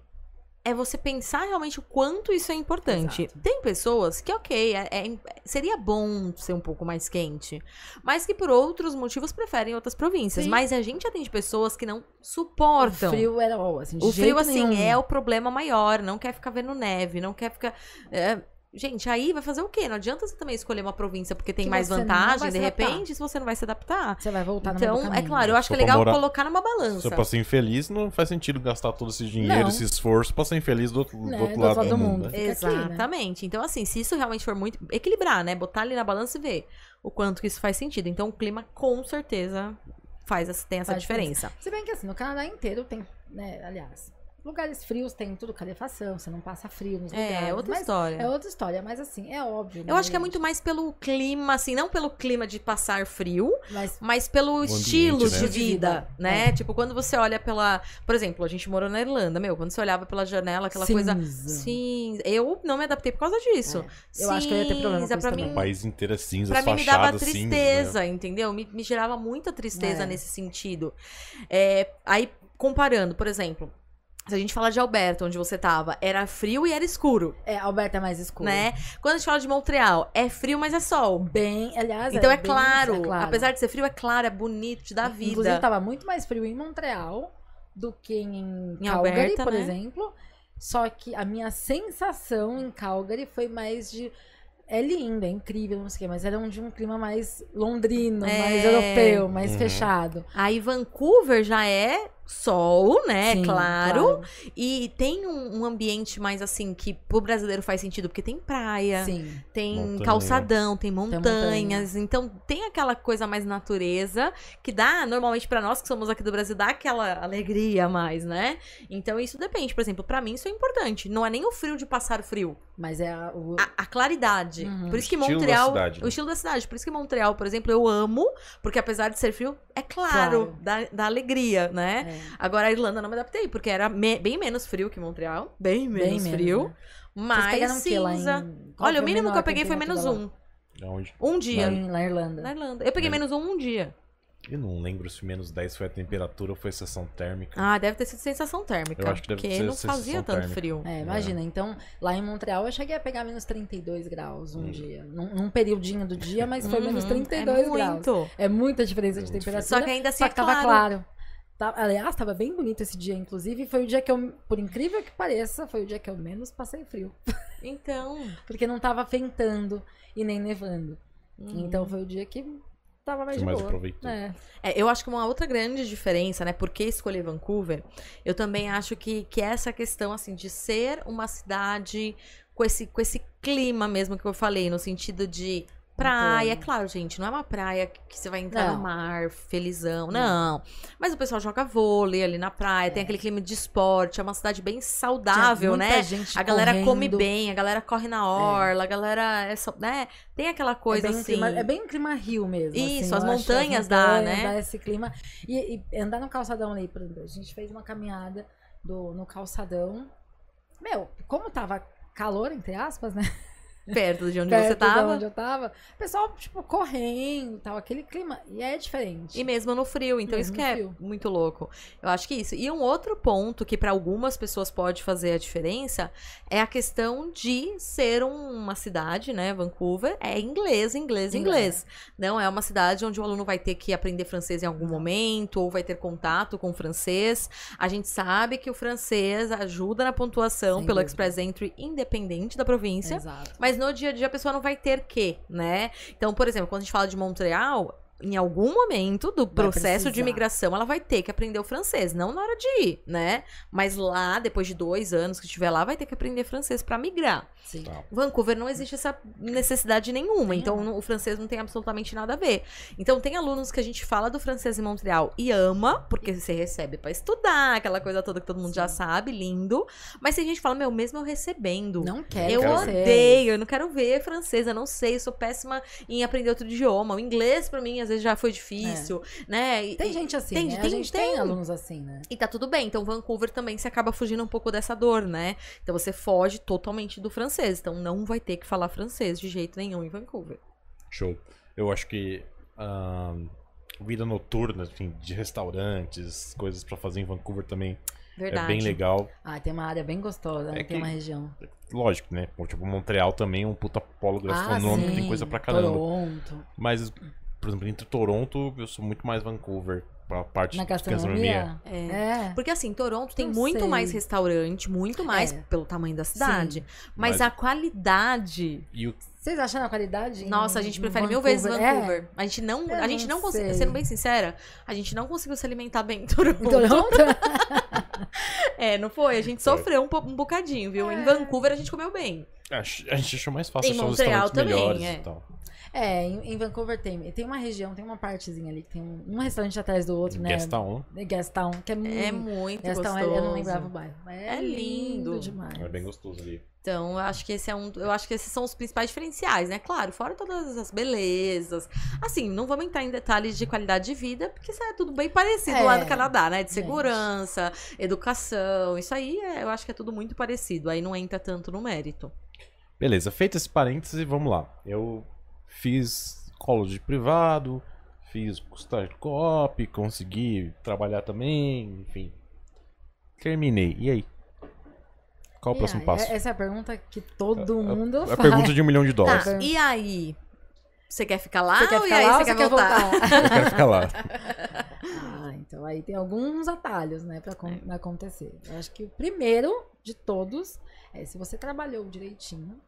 É você pensar realmente o quanto isso é importante. Exato. Tem pessoas que, ok, é- é- seria bom ser um pouco mais quente, mas que por outros motivos preferem outras províncias. Sim. Mas a gente atende pessoas que não o suportam. frio era ó, assim, O frio, assim, nenhum. é o problema maior. Não quer ficar vendo neve, não quer ficar. é, Gente, aí vai fazer o quê? Não adianta você também escolher uma província porque tem Que mais vantagem, de repente, se você não vai se adaptar. Você vai voltar no do Então, é claro, eu acho que é legal morar- colocar numa balança. Se pra ser infeliz, não faz sentido gastar todo esse dinheiro, Não. esse esforço pra ser infeliz do outro, do Né, outro lado do mundo. né? Aqui, né? Exatamente. Então, assim, se isso realmente for muito. Equilibrar, né? Botar ali na balança e ver o quanto que isso faz sentido. Então, o clima, com certeza, faz essa, tem essa Faz diferença. Se bem que assim, no Canadá inteiro tem, né, aliás, lugares frios tem tudo calefação, você não passa frio nos lugares. É, outra mas história. É outra história, mas assim, é óbvio. Eu né, acho que é gente? muito mais pelo clima, assim, não pelo clima de passar frio, Mas mas pelo ambiente, estilo né? de vida, né? É. Tipo, quando você olha pela. Por exemplo, a gente morou na Irlanda, meu, quando você olhava pela janela, aquela coisa. cinza. Sim, eu não me adaptei por causa disso. É, eu acho que eu ia ter problema com Cinza, isso pra mim, O país inteiro é cinza, Pra mim me dava fachadas cinzas, né? tristeza, entendeu? Me, me gerava muita tristeza É. nesse sentido. É, aí, comparando, por exemplo, se a gente fala de Alberta, onde você tava, era frio e era escuro, É, Alberta é mais escuro. né? Quando a gente fala de Montreal, é frio, mas é sol. Bem, aliás, Então é, bem- claro, é claro. apesar de ser frio, é claro, é bonito, te dá vida. Inclusive, tava muito mais frio em Montreal do que em, Em Calgary, Alberta, por né? exemplo. Só que a minha sensação em Calgary foi mais de. É lindo, é incrível, não sei o quê, mas era um, de um clima mais londrino, É. mais europeu, mais Uhum. fechado. Aí Vancouver já é sol, né? Sim, claro. E tem um, um ambiente mais assim que pro brasileiro faz sentido, porque tem praia. Sim. Tem Montanha. calçadão, tem montanha. montanhas, então tem aquela coisa mais natureza que dá, normalmente pra nós que somos aqui do Brasil, dá aquela alegria a mais, né? Então isso depende, por exemplo, pra mim isso é importante. Não é nem o frio de passar frio, Mas é a, o, a, a claridade. Uhum. Por isso que da Montreal, cidade, né? o estilo da cidade, por isso que Montreal, por exemplo, eu amo, porque apesar de ser frio, é claro, Claro. Dá, dá alegria, né? é, Agora a Irlanda não me adaptei, porque era me- bem menos frio que Montreal, bem menos bem frio, menos, né? Lá cinza. em... qual Olha, o mínimo que eu peguei foi menos um. Aonde? Um dia. na Irlanda. Na Irlanda. Eu peguei Menos- menos um um dia. Eu não lembro se menos 10 foi a temperatura ou foi a sensação térmica. Ah, deve ter sido sensação térmica. Eu acho que deve porque ser não fazia tanto térmica. frio. É, imagina. Então, lá em Montreal eu cheguei a pegar menos 32 graus um Hum. dia. Num, num periodinho do dia, mas foi menos Uhum, 32 é graus. muito. É muita diferença de Muito temperatura. Só que ainda assim Só é que tava claro. Tá- aliás, tava bem bonito esse dia, inclusive. Foi o dia que eu, por incrível que pareça, foi o dia que eu menos passei frio. Então. Porque não tava ventando e nem nevando. uhum. Então foi o dia que tava mais Você de mais boa. aproveitou. É. É, eu acho que uma outra grande diferença, né? Por que escolher Vancouver? Eu também acho que, que é essa questão, assim, de ser uma cidade com esse, com esse clima mesmo que eu falei, no sentido de praia. É Outono. claro, gente, não é uma praia que você vai entrar Não. no mar felizão, não. Mas o pessoal joga vôlei ali na praia, tem É. aquele clima de esporte, é uma cidade bem saudável, né? A galera come correndo. bem, a galera corre na orla, a galera é só, né? Tem aquela coisa é bem um assim. clima, é bem um clima rio mesmo. Isso, assim, as acho, montanhas dá, montanhas, né? Dá esse clima. E, e andar no calçadão ali, por exemplo, a gente fez uma caminhada do, no calçadão. Meu, como tava calor, entre aspas, né? Perto de onde Perto você de tava. onde eu tava. O pessoal, tipo, correndo e tal, aquele clima. E é diferente. E mesmo no frio, então isso Mesmo que no é frio. muito louco. Eu acho que isso. E um outro ponto que para algumas pessoas pode fazer a diferença é a questão de ser um- uma cidade, né, Vancouver, é inglês, inglês, inglês. Não é uma cidade onde o aluno vai ter que aprender francês em algum momento ou vai ter contato com o francês. A gente sabe que o francês ajuda na pontuação Sem pelo dúvida. Express Entry independente da província. Exato. Mas no dia a dia a pessoa não vai ter que, né? Então, por exemplo, quando a gente fala de Montreal, em algum momento do processo de imigração, ela vai ter que aprender o francês. Não na hora de ir, né? Mas lá, depois de dois anos que estiver lá, vai ter que aprender francês pra migrar. Sim. Tá. Vancouver não existe essa necessidade nenhuma, então Nenhuma. no- o francês não tem absolutamente nada a ver. Então tem alunos que a gente fala do francês em Montreal e ama, porque você recebe pra estudar, aquela coisa toda que todo mundo já sabe, lindo. Mas tem gente que fala, meu, mesmo eu recebendo. Não quero Eu francês. odeio, eu não quero ver francês, eu não sei, eu sou péssima em aprender outro idioma. O inglês, pra mim, às vezes já foi difícil, né? E, Tem gente assim, Tem- né? tem- a gente tem, tem. alunos assim, né? e tá tudo bem. Então, Vancouver também se acaba fugindo um pouco dessa dor, né? Então, você foge totalmente do francês. Então, não vai ter que falar francês de jeito nenhum em Vancouver. Show. Eu acho que ahn, vida noturna, assim, de restaurantes, coisas pra fazer em Vancouver também Verdade. é bem legal. Ah, tem uma área bem gostosa, né? É tem que- uma região. Lógico, né? Tipo, Montreal também é um puta polo gastronômico, ah, sim. tem coisa pra caramba. Toronto. Mas, por exemplo, entre Toronto, eu sou muito mais Vancouver. Pra parte Na de gastronomia. gastronomia? É. É. Porque assim, Toronto tem Não muito sei. mais restaurante, muito mais É. pelo tamanho da cidade. Mas, Mas- a qualidade. E o Vocês acharam a qualidade? em- Nossa, a gente prefere mil vezes É. Vancouver. A gente não, Eu a gente não não conseguiu, sendo bem sincera, a gente não conseguiu se alimentar bem em Toronto. Em Toronto? É, não foi? A gente Foi. sofreu um, um bocadinho, viu? É. Em Vancouver a gente comeu bem. a gente achou mais fácil Em achar os Montreal restaurantes também, melhores é. e tal. É, em, em Vancouver tem, tem uma região, tem uma partezinha ali que tem um, um restaurante atrás do outro, né? Gastown Gastown, que é muito. É muito Gastown, gostoso. eu não lembrava o bairro. mas É, É lindo. lindo demais. é bem gostoso ali. Então, eu acho que esse é um. Eu acho que esses são os principais diferenciais, né? Claro, fora todas as belezas. Assim, não vamos entrar em detalhes de qualidade de vida, porque isso é tudo bem parecido É, lá no Canadá, né? De gente. segurança, educação. Isso aí é- eu acho que é tudo muito parecido. Aí não entra tanto no mérito. Beleza, feito esse parêntese, vamos lá. Eu fiz college privado, fiz estágio co-op, consegui trabalhar também, enfim. Terminei. E aí? Qual o E próximo aí, passo? Essa é a pergunta que todo mundo A faz. pergunta de um milhão de dólares. Tá, e aí? Você quer ficar lá Você quer ou ficar e aí lá você quer você quer voltar? voltar? Eu quero ficar lá. Ah, então aí tem alguns atalhos, né, pra acon- acontecer. Eu acho que o primeiro de todos é se você trabalhou direitinho,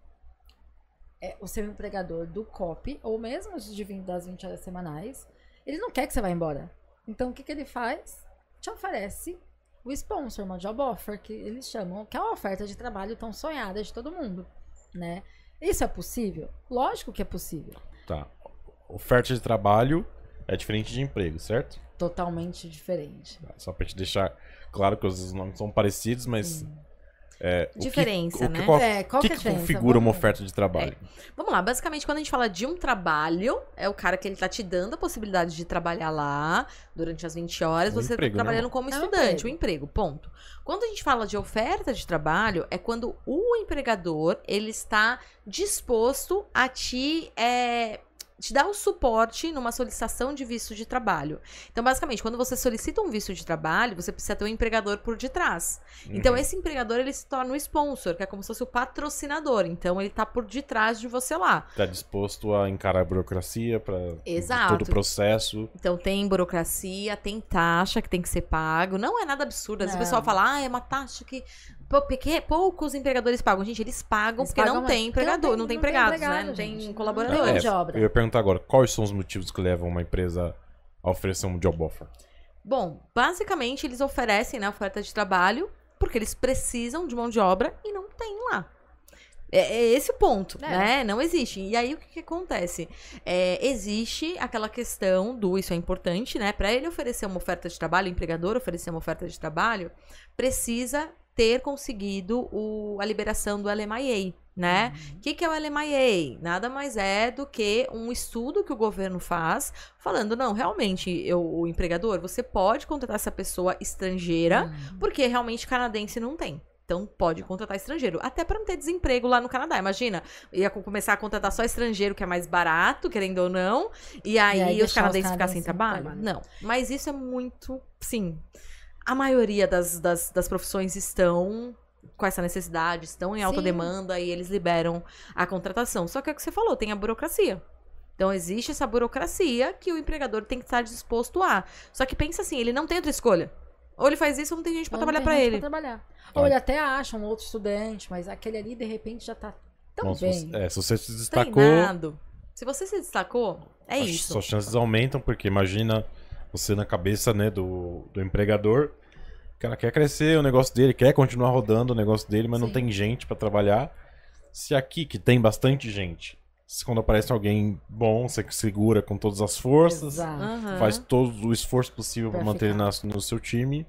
é, o seu empregador do COP, ou mesmo de 20 das 20 horas semanais, ele não quer que você vá embora. Então o que, que ele faz? Te oferece o sponsor, uma job offer, que eles chamam, que é uma oferta de trabalho tão sonhada de todo mundo, né? Isso é possível? Lógico que é possível. Tá. Oferta de trabalho é diferente de emprego, certo? Totalmente diferente. Tá, Só pra te deixar claro que os nomes são parecidos, mas. É, o que- Diferença, o que, né? Qual, É, qual o que, que é a que diferença? configura uma oferta de trabalho? Vamos lá, basicamente quando a gente fala de um trabalho, é o cara que ele tá te dando a possibilidade de trabalhar lá durante as 20 horas, Um você emprego, tá trabalhando né? como É um estudante, emprego. o emprego, ponto. Quando a gente fala de oferta de trabalho, é quando o empregador, ele está disposto a te... é, te dar o suporte numa solicitação de visto de trabalho. Então, basicamente, quando você solicita um visto de trabalho, você precisa ter um empregador por detrás. Então, Uhum. esse empregador, ele se torna o sponsor, que é como se fosse o patrocinador. Então, ele tá por detrás de você lá. Tá disposto a encarar a burocracia para todo o processo. Então, tem burocracia, tem taxa que tem que ser pago. Não é nada absurdo. Às vezes o pessoal fala, ah, é uma taxa que poucos empregadores pagam. Gente, eles pagam Eles porque pagam, não tem empregador, não tem- empregados, né? empregado, Não tem gente. colaboradores. Mão É, de obra. Eu ia perguntar agora, quais são os motivos que levam uma empresa a oferecer um job offer? Bom, basicamente eles oferecem né, oferta de trabalho porque eles precisam de mão de obra e não tem lá. É, é esse o ponto, É. né? Não existe. E aí o que, que acontece? É, existe aquela questão do isso é importante, né? Para ele oferecer uma oferta de trabalho, o empregador oferecer uma oferta de trabalho, precisa ter conseguido o- a liberação do LMIA, né? O que, que é o LMIA? Nada mais é do que um estudo que o governo faz, falando, não, realmente, eu, o empregador, você pode contratar essa pessoa estrangeira, Hum. porque realmente canadense não tem. Então pode contratar estrangeiro. Até para não ter desemprego lá no Canadá. Imagina, ia co- começar a contratar só estrangeiro, que é mais barato, querendo ou não. E aí, aí os canadenses ficassem canadenses sem trabalho? trabalho. Não. Mas isso é muito. Sim. A maioria das, das, das profissões estão com essa necessidade, estão em alta Sim. demanda e eles liberam a contratação. Só que é o que você falou, tem a burocracia. Então existe essa burocracia que o empregador tem que estar disposto a. Só que pensa assim, ele não tem outra escolha. Ou ele faz isso ou não tem gente pra não trabalhar pra gente ele. trabalhar. Tá. Ou ele até acha um outro estudante, mas aquele ali, de repente, já tá tão Bom, se bem. você, é, se você se destacou, Treinado. Se você se destacou, É as- isso. Suas chances aumentam, porque imagina você na cabeça, né, do, do empregador. O cara quer crescer o negócio dele, quer continuar rodando o negócio dele, mas não Sim. tem gente pra trabalhar. Se aqui, que tem bastante gente, se quando aparece alguém bom, você que segura com todas as forças, Exato. Faz todo o esforço possível pra Pra manter na- no seu time.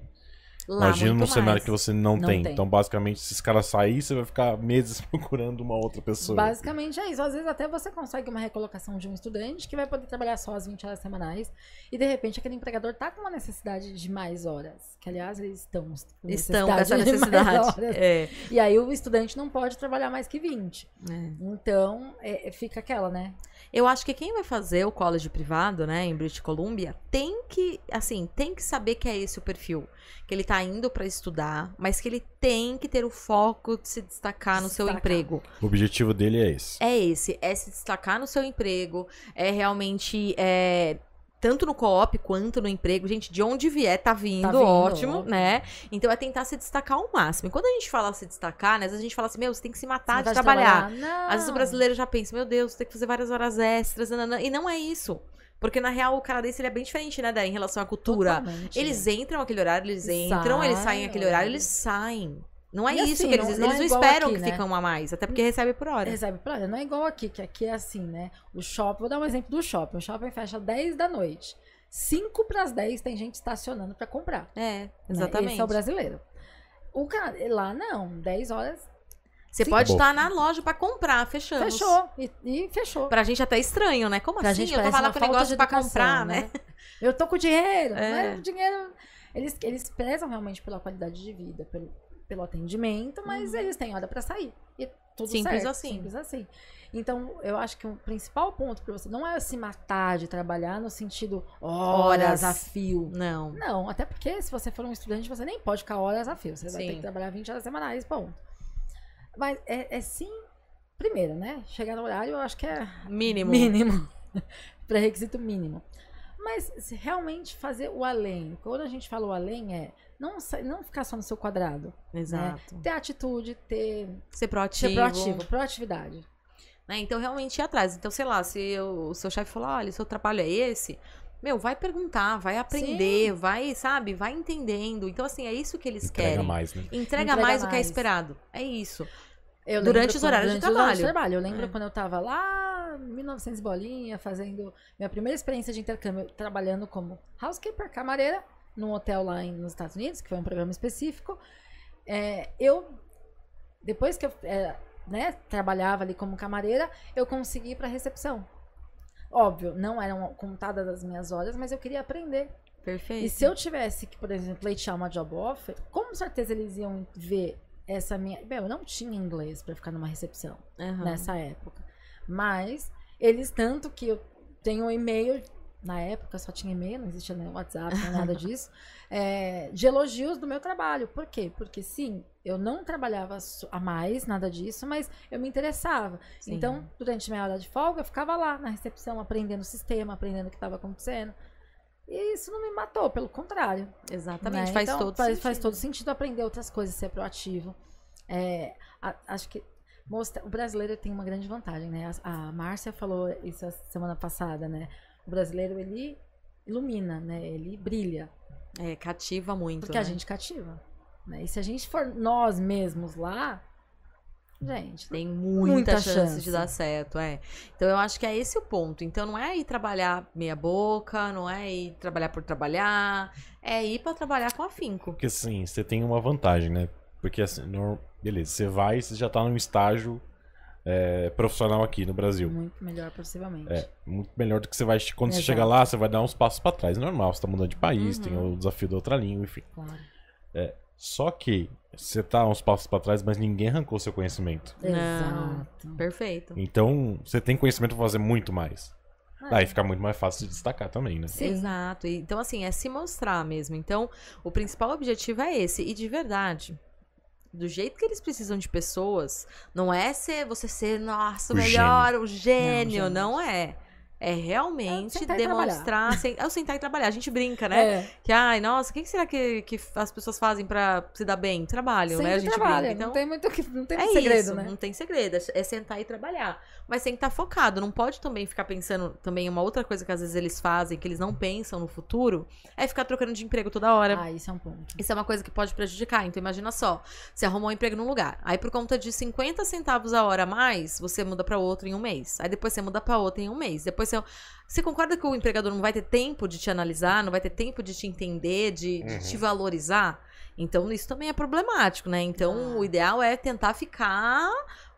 Lá, Imagina num cenário mais. que você não, Não tem. tem. Então, basicamente, se esse cara sair, você vai ficar meses procurando uma outra pessoa. Basicamente é isso. Às vezes até você consegue uma recolocação de um estudante que vai poder trabalhar só as 20 horas semanais e de repente aquele empregador tá com uma necessidade de mais horas. Que aliás eles estão com Estão com essa de mais necessidade. horas. É. E aí o estudante não pode trabalhar mais que 20. É. Então é- fica aquela, né? Eu acho que quem vai fazer o college privado, né, em British Columbia, tem que, assim, tem que saber que é esse o perfil. Que ele tá indo pra estudar, mas que ele tem que ter o foco de se destacar no seu Destacar. emprego. O objetivo dele é esse. É esse, é se destacar no seu emprego, é realmente é, tanto no co-op quanto no emprego, gente, de onde vier tá vindo, Tá vindo, ótimo, óbvio. né? Então é tentar se destacar ao máximo. E quando a gente fala se destacar, né, às vezes a gente fala assim, meu, você tem que se matar Você de trabalhar. Às vezes o brasileiro já pensa, meu Deus, tem que fazer várias horas extras, nananã. e não é isso. Porque na real o canadense ele é bem diferente, né, daí, em relação à cultura. Totalmente. Eles entram naquele horário, eles entram, eles saem, naquele horário, eles saem. Não é E isso assim, que eles não- eles não não, é esperam aqui, que né? ficam a mais, até porque recebe por hora. Recebe pra olha, não é igual aqui, que aqui é assim, né? O shopping, vou dar um exemplo do shopping. O shopping fecha 10 da noite. 5 para as 10 tem gente estacionando pra comprar. É, né? exatamente. Esse é o brasileiro. O cara, lá não, 10 horas Você pode estar na loja pra comprar, fechamos. fechou. E, e fechou. Pra gente até estranho, né? Como Pra assim? gente eu tava lá com o falta negócio de pra comprar, né? Eu tô com dinheiro, É. mas o dinheiro. Eles, eles prezam realmente pela qualidade de vida, pelo, pelo atendimento, mas eles têm hora pra sair. E tudo Uhum. Simples certo. assim. Simples assim. Então, eu acho que o principal ponto pra você não é se matar de trabalhar no sentido horas, Horas. a fio. Não. Não, até porque se você for um estudante, você nem pode ficar horas a fio. Você vai Sim. ter que trabalhar 20 horas semanais, ponto. Mas é, é sim, primeiro, né? Chegar no horário, eu acho que é Mínimo. Mínimo. Pré-requisito mínimo. Mas realmente fazer o além. Quando a gente fala o além, é não, não ficar só no seu quadrado. Exato. Ter atitude, ter. Ser proativo. Ser proativo, proatividade. né? Então, realmente ir atrás. Então, sei lá, se o o seu chefe falar, olha, seu trabalho é esse, meu, vai perguntar, vai aprender, vai, sabe, vai entendendo. Então, assim, é isso que eles Entrega querem. mais, né? Entrega, Entrega mais do que é mais. esperado. É isso. Eu Durante os horários de durante os horários trabalho. Eu lembro É. quando eu tava lá, 1900 bolinha, fazendo minha primeira experiência de intercâmbio, trabalhando como housekeeper, camareira, num hotel lá em- nos Estados Unidos, que foi um programa específico. É, eu, depois que eu é, né, trabalhava ali como camareira, eu consegui ir pra recepção. Óbvio, não eram contadas as minhas horas, mas eu queria aprender. Perfeito. E se eu tivesse que, por exemplo, pleitear uma job offer, com certeza eles iam ver essa minha. Bem, eu não tinha inglês pra ficar numa recepção Aham. nessa época. Mas eles, tanto que eu tenho um e-mail, na época só tinha e-mail, não existia nem WhatsApp, nem nada disso, é, de elogios do meu trabalho. Por quê? Porque sim, eu não trabalhava a mais, nada disso, mas eu me interessava. Sim. Então, durante minha hora de folga, eu ficava lá na recepção, aprendendo o sistema, aprendendo o que estava acontecendo. E isso não me matou, pelo contrário. Exatamente, né? faz Então, todo faz, sentido. faz todo sentido aprender outras coisas, ser proativo. É, a- acho que mostra, o brasileiro tem uma grande vantagem, né? A, a Márcia falou isso a semana passada, né? O brasileiro, ele ilumina, né? Ele brilha, É, cativa muito. porque né? a gente cativa. Né? E se a gente for nós mesmos lá, gente, Tem muita, Muita chance, chance. de dar certo, é. Então eu acho que é esse o ponto. Então não é ir trabalhar meia boca, não é ir trabalhar por trabalhar, é ir pra trabalhar com afinco. Porque assim, você tem uma vantagem, né? Porque assim, no- beleza, você vai, você já tá num estágio é, profissional aqui no Brasil. muito melhor, possivelmente. É, muito melhor do que você vai. Quando você Exato. chega lá, você vai dar uns passos pra trás. Normal, você tá mudando de país, tem Uhum. o desafio da outra língua, enfim. Claro. Só que você tá uns passos pra trás, mas ninguém arrancou seu conhecimento. Não. Exato. Perfeito. Então, você tem conhecimento pra fazer muito mais. É. Aí fica muito mais fácil de destacar também, né? Sim. Exato. Então, assim, é se mostrar mesmo. Então, o principal objetivo é esse. E de verdade, do jeito que eles precisam de pessoas, não é ser você ser, nossa, o melhor, o gênio. Não, Não, é. É realmente É demonstrar. sen- É o sentar e trabalhar. A gente brinca, né? É, Que, ai, nossa, o que será que, que as pessoas fazem pra se dar bem? Trabalham, né? A sempre gente trabalha. brinca. Então, Não tem muito, que- não tem é segredo, isso, né? não tem segredo. é- É sentar e trabalhar. Mas tem que estar focado. Não pode também ficar pensando. Também uma outra coisa que às vezes eles fazem, que eles não pensam no futuro, é ficar trocando de emprego toda hora. Ah, isso é um ponto. Isso é uma coisa que pode prejudicar. Então, imagina só: você arrumou um emprego num lugar. Aí, por conta de 50 centavos a hora a mais, você muda pra outro em um mês. Aí, depois você muda pra outro em um mês. Depois você. Você concorda que o empregador não vai ter tempo de te analisar, não vai ter tempo de te entender, de, de Uhum. te valorizar? Então, isso também é problemático, né? Então, Ah. o ideal é tentar ficar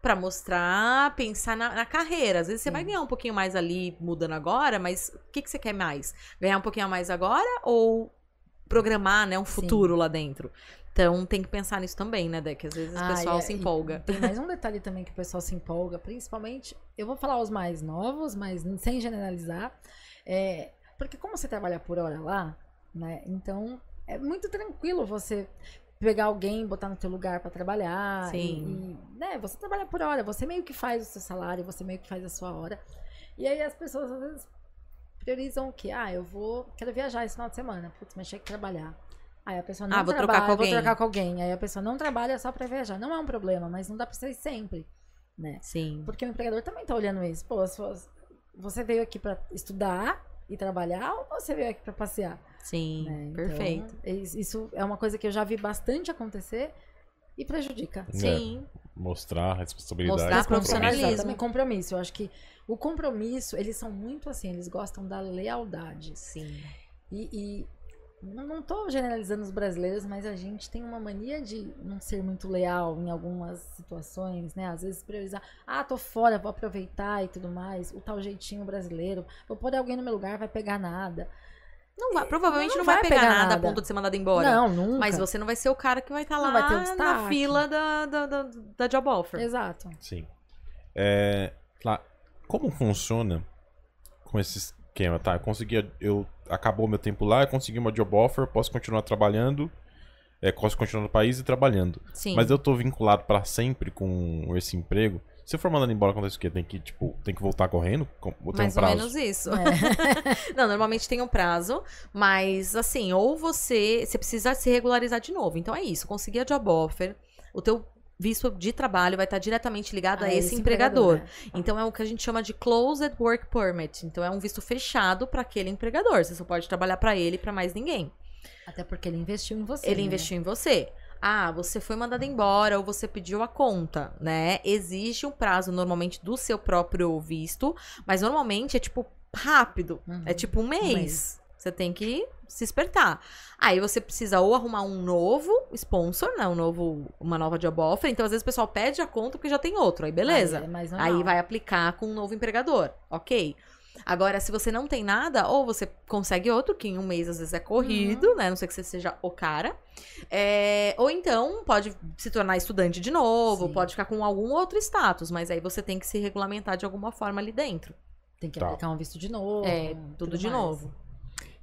pra mostrar, pensar na, na carreira. Às vezes você Sim. vai ganhar um pouquinho mais ali mudando agora, mas o que, que você quer mais? Ganhar um pouquinho a mais agora ou programar, né, um futuro lá dentro? Então tem que pensar nisso também, né, Dé? Que às vezes o Ah, pessoal e- se empolga. Tem mais um detalhe também que o pessoal se empolga, principalmente, eu vou falar os mais novos, mas sem generalizar. É, porque como você trabalha por hora lá, né? Então é muito tranquilo você pegar alguém, botar no teu lugar pra trabalhar. e- Sim. E, né, você trabalha por hora, você meio que faz o seu salário, você meio que faz a sua hora. E aí as pessoas às vezes priorizam o quê? Ah, eu vou, quero viajar esse final de semana. Putz, mas tinha que trabalhar. Aí a pessoa não Ah, vou trocar trabalha, com alguém. vou trocar com alguém. Aí a pessoa não trabalha só pra viajar. Não é um problema, mas não dá pra ser sempre, né? Sim. Porque o empregador também tá olhando isso. Pô, você veio aqui pra estudar e trabalhar ou você veio aqui pra passear? Sim. né? Então, Perfeito. is- Isso é uma coisa que eu já vi bastante acontecer e prejudica. Sim. Mostrar a responsabilidade. Mostrar profissionalismo. Também compromisso. Eu acho que o compromisso, eles são muito assim, eles gostam da lealdade. Sim. E, e não, tô generalizando os brasileiros, mas a gente tem uma mania de não ser muito leal em algumas situações, né? Às vezes priorizar, ah, tô fora, vou aproveitar e tudo mais. O tal jeitinho brasileiro, vou pôr alguém no meu lugar, vai pegar nada. Não vai, provavelmente não, Não vai, vai pegar, pegar nada, a nada. ponto de ser mandado embora. Não, nunca. Mas você não vai ser o cara que vai estar lá Não vai ter um na fila da, da, da, da job offer. Exato. Sim. É, lá, como funciona com esse esquema, tá? Eu consegui, eu acabou meu tempo lá, eu consegui uma job offer, posso continuar trabalhando, é, posso continuar no país e trabalhando. Sim. Mas eu tô vinculado pra sempre com esse emprego. Se eu for mandado embora, acontece o quê? Tem que, tipo, tem que voltar correndo? Com- Ou tem um Mais ou prazo? menos isso. É. Não, normalmente tem um prazo, mas assim, ou você, você precisa se regularizar de novo. Então é isso, conseguir a job offer, o teu visto de trabalho vai estar diretamente ligado a Ah, esse, empregador. né? Então é o que a gente chama de closed work permit. Então é um visto fechado para aquele empregador. Você só pode trabalhar para ele e para mais ninguém. Até porque ele investiu em você. Ele né? investiu em você. Ah, você foi mandado embora ou você pediu a conta, né? Existe um prazo normalmente do seu próprio visto, mas normalmente é tipo rápido. Uhum. É tipo um mês. mês. Você tem que se espertar. Aí você precisa ou arrumar um novo sponsor, né? Um novo, uma nova job offer. Então, às vezes, o pessoal pede a conta porque já tem outro. Aí, beleza. Aí, é. Aí vai aplicar com um novo empregador, ok? Agora, se você não tem nada, ou você consegue outro, que em um mês às vezes é corrido, Uhum. né? Não sei que você seja o cara. É, ou então pode se tornar estudante de novo, Sim. pode ficar com algum outro status, mas aí você tem que se regulamentar de alguma forma ali dentro. Tem que Tá. aplicar um visto de novo. É, tudo de mais. novo.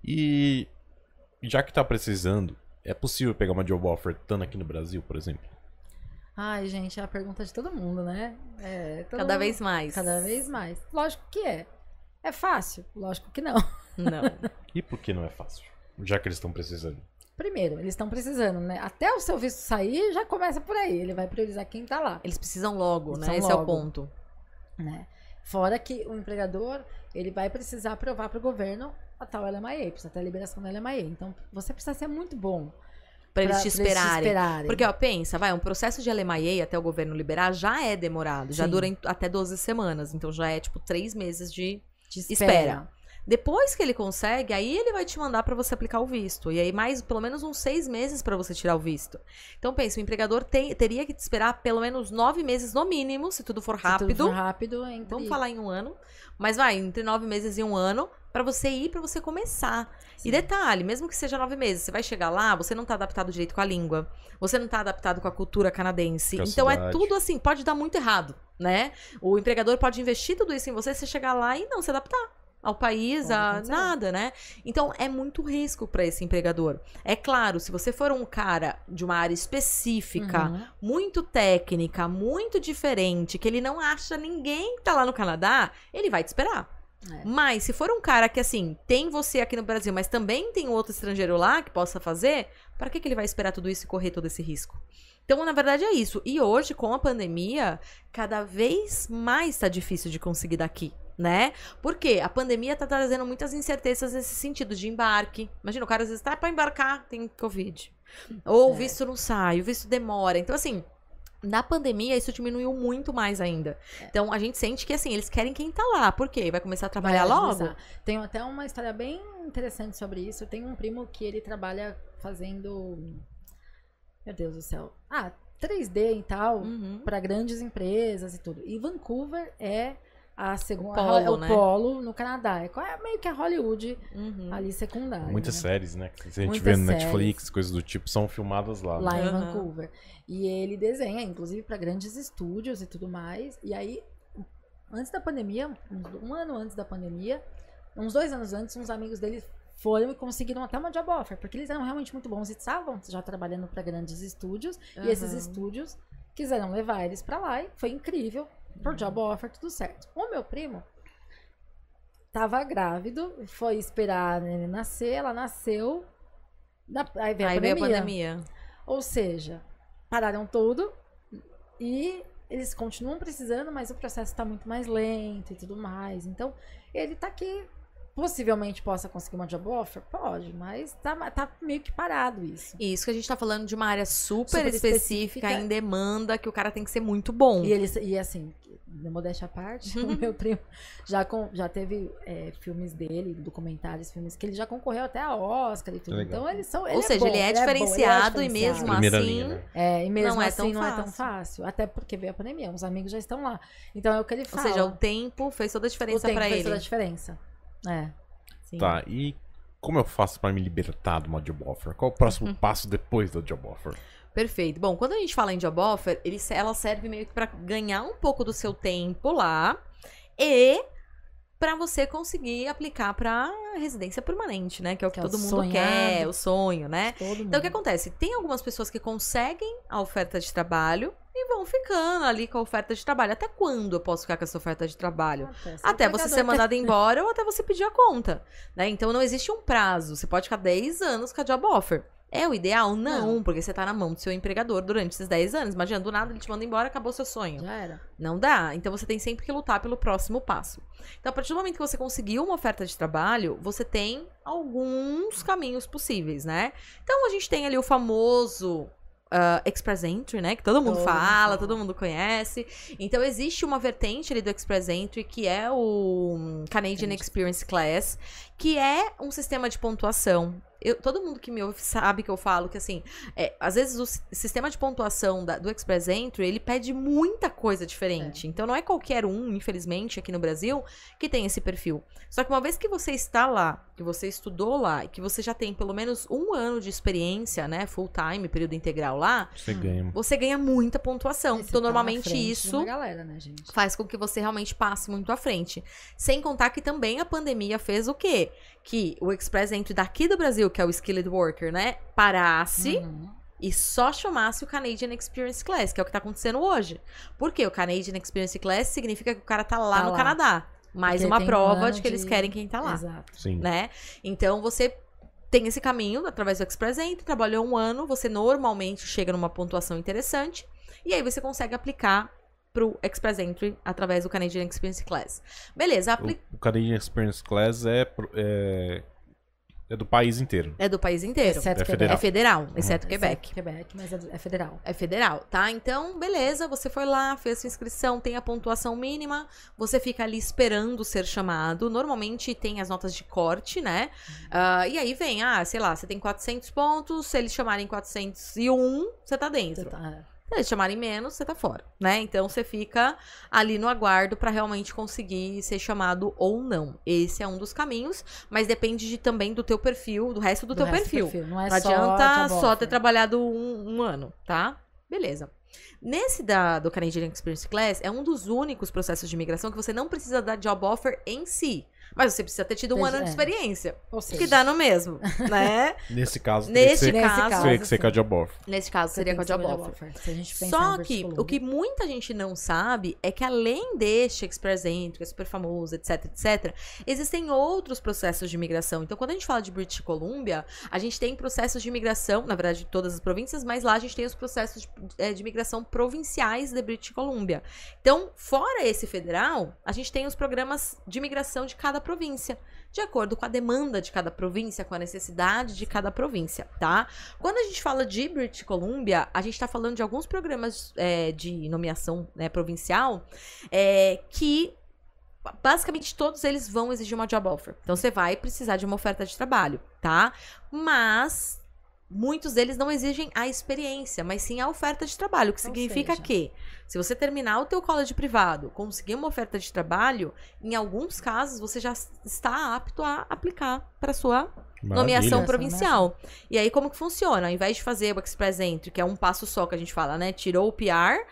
E já que tá precisando, é possível pegar uma job offer estando aqui no Brasil, por exemplo? Ai, gente, é a pergunta de todo mundo, né? É, todo Cada mundo- vez mais. Cada vez mais. Lógico que é. É fácil? Lógico que não. Não. E por que não é fácil? Já que eles estão precisando. Primeiro, eles estão precisando, né? Até o seu visto sair, já começa por aí. Ele vai priorizar quem tá lá, Eles precisam logo, né? Precisam Esse é o logo. ponto. né? Fora que o empregador, ele vai precisar provar para o governo a tal LMIA, precisa ter a liberação da LMIA. Então, você precisa ser muito bom Pra eles pra- te pra eles esperarem. esperarem. Porque, ó, pensa, vai, um processo de LMIA até o governo liberar já é demorado. Já Sim. dura em- até 12 semanas. Então já é, tipo, três meses de Te espera. Depois que ele consegue, aí ele vai te mandar pra você aplicar o visto. E aí mais pelo menos uns seis meses pra você tirar o visto. Então pensa, o empregador tem- teria que te esperar pelo menos nove meses no mínimo, se tudo for Se tudo rápido. for rápido, entre... Vamos falar em um ano. Mas vai, entre nove meses e um ano, pra você ir, pra você começar. Sim. E detalhe, mesmo que seja nove meses, você vai chegar lá, você não tá adaptado direito com a língua, você não tá adaptado com a cultura canadense. Com a então é cidade. tudo assim, pode dar muito errado, né? O empregador pode investir tudo isso em você, você chegar lá e não se adaptar ao país, Pode a acontecer. nada, né? Então é muito risco pra esse empregador. É claro, se você for um cara de uma área específica, Uhum. muito técnica, muito diferente, que ele não acha ninguém que tá lá no Canadá, ele vai te esperar. É. Mas se for um cara que, assim, tem você aqui no Brasil, mas também tem outro estrangeiro lá que possa fazer, para que, que ele vai esperar tudo isso e correr todo esse risco? Então, na verdade, é isso. E hoje, com a pandemia, cada vez mais tá difícil de conseguir daqui, né? Porque a pandemia tá trazendo muitas incertezas nesse sentido de embarque. Imagina, o cara às vezes tá pra embarcar, tem Covid. Ou o É. visto não sai, o visto demora. Então, assim, na pandemia, isso diminuiu muito mais ainda. Então, a gente sente que, assim, eles querem quem tá lá. Por quê? Vai começar a trabalhar logo? Tenho até uma história bem interessante sobre isso. Eu tenho um primo que ele trabalha fazendo. Meu Deus do céu. Ah, 3D e tal. Uhum. para grandes empresas e tudo. E Vancouver é a segunda O polo, o né? polo no Canadá. É é meio que a Hollywood Uhum. ali secundária. Muitas né? séries, né? Que a gente Muitas vê no. Netflix, coisas do tipo, são filmadas lá. lá né? em Aham. Vancouver. E ele desenha, inclusive, para grandes estúdios e tudo mais. E aí, antes da pandemia, um ano antes da pandemia, uns dois anos antes, uns amigos dele foram e conseguiram até uma job offer, porque eles eram realmente muito bons e estavam já trabalhando para grandes estúdios. E esses estúdios quiseram levar eles para lá e foi incrível. Por job offer, tudo certo. O meu primo tava grávido, foi esperar ele nascer, ela nasceu. na- aí veio a Aí veio a pandemia. pandemia. Ou seja, pararam tudo e eles continuam precisando, mas o processo está muito mais lento e tudo mais. Então, ele tá aqui. Possivelmente possa conseguir uma job offer? Pode, mas tá, tá meio que parado isso. E isso que a gente tá falando de uma área super, Super específica, específica. em demanda, que o cara tem que ser muito bom. E eles, e assim, modéstia à parte, o meu primo já, com, já teve é, filmes dele, documentários, filmes que ele já concorreu até a Oscar e tudo. Legal. Então eles são. ele Ou seja, bom, ele é bom, diferenciado e mesmo Primeira assim- linha, né? É, e mesmo Não é assim tão não é tão fácil. fácil. Até porque veio a pandemia, os amigos já estão lá. Então é o que ele Ou fala. seja, o tempo fez toda a O diferença tempo pra fez ele. toda a diferença. É. Sim. Tá, e como eu faço pra me libertar de uma job offer? Qual o próximo passo depois da job offer? Perfeito. Bom, quando a gente fala em job offer, ele, ela serve meio que pra ganhar um pouco do seu tempo lá e pra você conseguir aplicar pra residência permanente, né? Que é o que, Que é o todo mundo sonhado. quer, o sonho, né? Então, o que acontece? Tem algumas pessoas que conseguem a oferta de trabalho e vão ficando ali com a oferta de trabalho. Até quando eu posso ficar com essa oferta de trabalho? Até, Até você ser mandado embora ou até você pedir a conta, né? Então não existe um prazo. Você pode ficar 10 anos com a job offer. É o ideal? Não, porque você tá na mão do seu empregador durante esses 10 anos. Imagina, do nada ele te manda embora, acabou seu sonho. Já era. Não dá. Então você tem sempre que lutar pelo próximo passo. Então, a partir do momento que você conseguiu uma oferta de trabalho, você tem alguns caminhos possíveis, né? Então a gente tem ali o famoso. ah, Express Entry, né? Que todo mundo Todo mundo fala, fala. todo mundo conhece. Então, existe uma vertente ali do Express Entry que é o Canadian Canadian. Experience Class, que é um sistema de pontuação. Eu- todo mundo que me ouve sabe que eu falo que, assim, é, às vezes o si- sistema de pontuação da- do Express Entry, ele pede muita coisa diferente. Então, não é qualquer um, infelizmente, aqui no Brasil, que tem esse perfil. Só que uma vez que você está lá, que você estudou lá, e que você já tem pelo menos um ano de experiência, né, full time, período integral lá, Você ganha. você ganha muita pontuação. Esse Então, tá normalmente isso galera, né, gente? faz com que você realmente passe muito à frente. Sem contar que também a pandemia fez o quê? Que o Express Entry daqui do Brasil, que é o Skilled Worker, né, parasse Uhum. e só chamasse o Canadian Experience Class, que é o que tá acontecendo hoje. Por quê? O Canadian Experience Class significa que o cara tá lá Tá no lá. Canadá. Mais Porque uma um prova de que eles querem quem tá lá Exato. Sim. né? Então você tem esse caminho através do Express Entry, trabalhou um ano, você normalmente chega numa pontuação interessante e aí você consegue aplicar pro Express Entry através do Canadian Experience Class. Beleza, apli- O, o Canadian Experience Class é, é, é do país inteiro. é do país inteiro. Exceto É Quebec. É federal, exceto Exceto Quebec. Quebec, mas é é federal. É federal, tá? Então, beleza, você foi lá, fez sua inscrição, tem a pontuação mínima, você fica ali esperando ser chamado. Normalmente tem as notas de corte, né? Ah, e aí vem, ah, sei lá, você tem 400 pontos, se eles chamarem 401, você tá dentro. Você tá- Se eles chamarem menos, você tá fora, né? Então você fica ali no aguardo pra realmente conseguir ser chamado ou não. Esse é um dos caminhos, mas depende de- também do teu perfil, do resto do, do teu resto do perfil. Não, é Não adianta só ter trabalhado um, um ano, tá? Beleza. Nesse da, do Canadian Experience Class, é um dos únicos processos de imigração que você não precisa da job offer em si. Mas você precisa ter tido um ano de é. experiência. Ou seja, Que dá no mesmo, né? Nesse caso, teria que Nesse ser, nesse caso, caso, teria que ser job offer. Nesse caso, seria com job offer. Só que o que muita gente não sabe é que além deste Express Entry, que é super famoso, etc, etc, existem outros processos de imigração. Então, quando a gente fala de British Columbia, a gente tem processos de imigração, na verdade, de todas as províncias, mas lá a gente tem os processos de, eh, de imigração provinciais de British Columbia. Então, fora esse federal, a gente tem os programas de imigração de cada província, de acordo com a demanda de cada província, com a necessidade de cada província, tá? Quando a gente fala de British Columbia, a gente está falando de alguns programas é, de nomeação né, provincial é, que basicamente todos eles vão exigir uma job offer. Então você vai precisar de uma oferta de trabalho, tá? Mas muitos deles não exigem a experiência, mas sim a oferta de trabalho, o que Ou significa seja- que se você terminar o teu college privado, conseguir uma oferta de trabalho, em alguns casos você já está apto a aplicar para sua nomeação Maravilha. provincial. E aí, como que funciona? Ao invés de fazer o Express Entry, que é um passo só que a gente fala, né? Tirou o PR,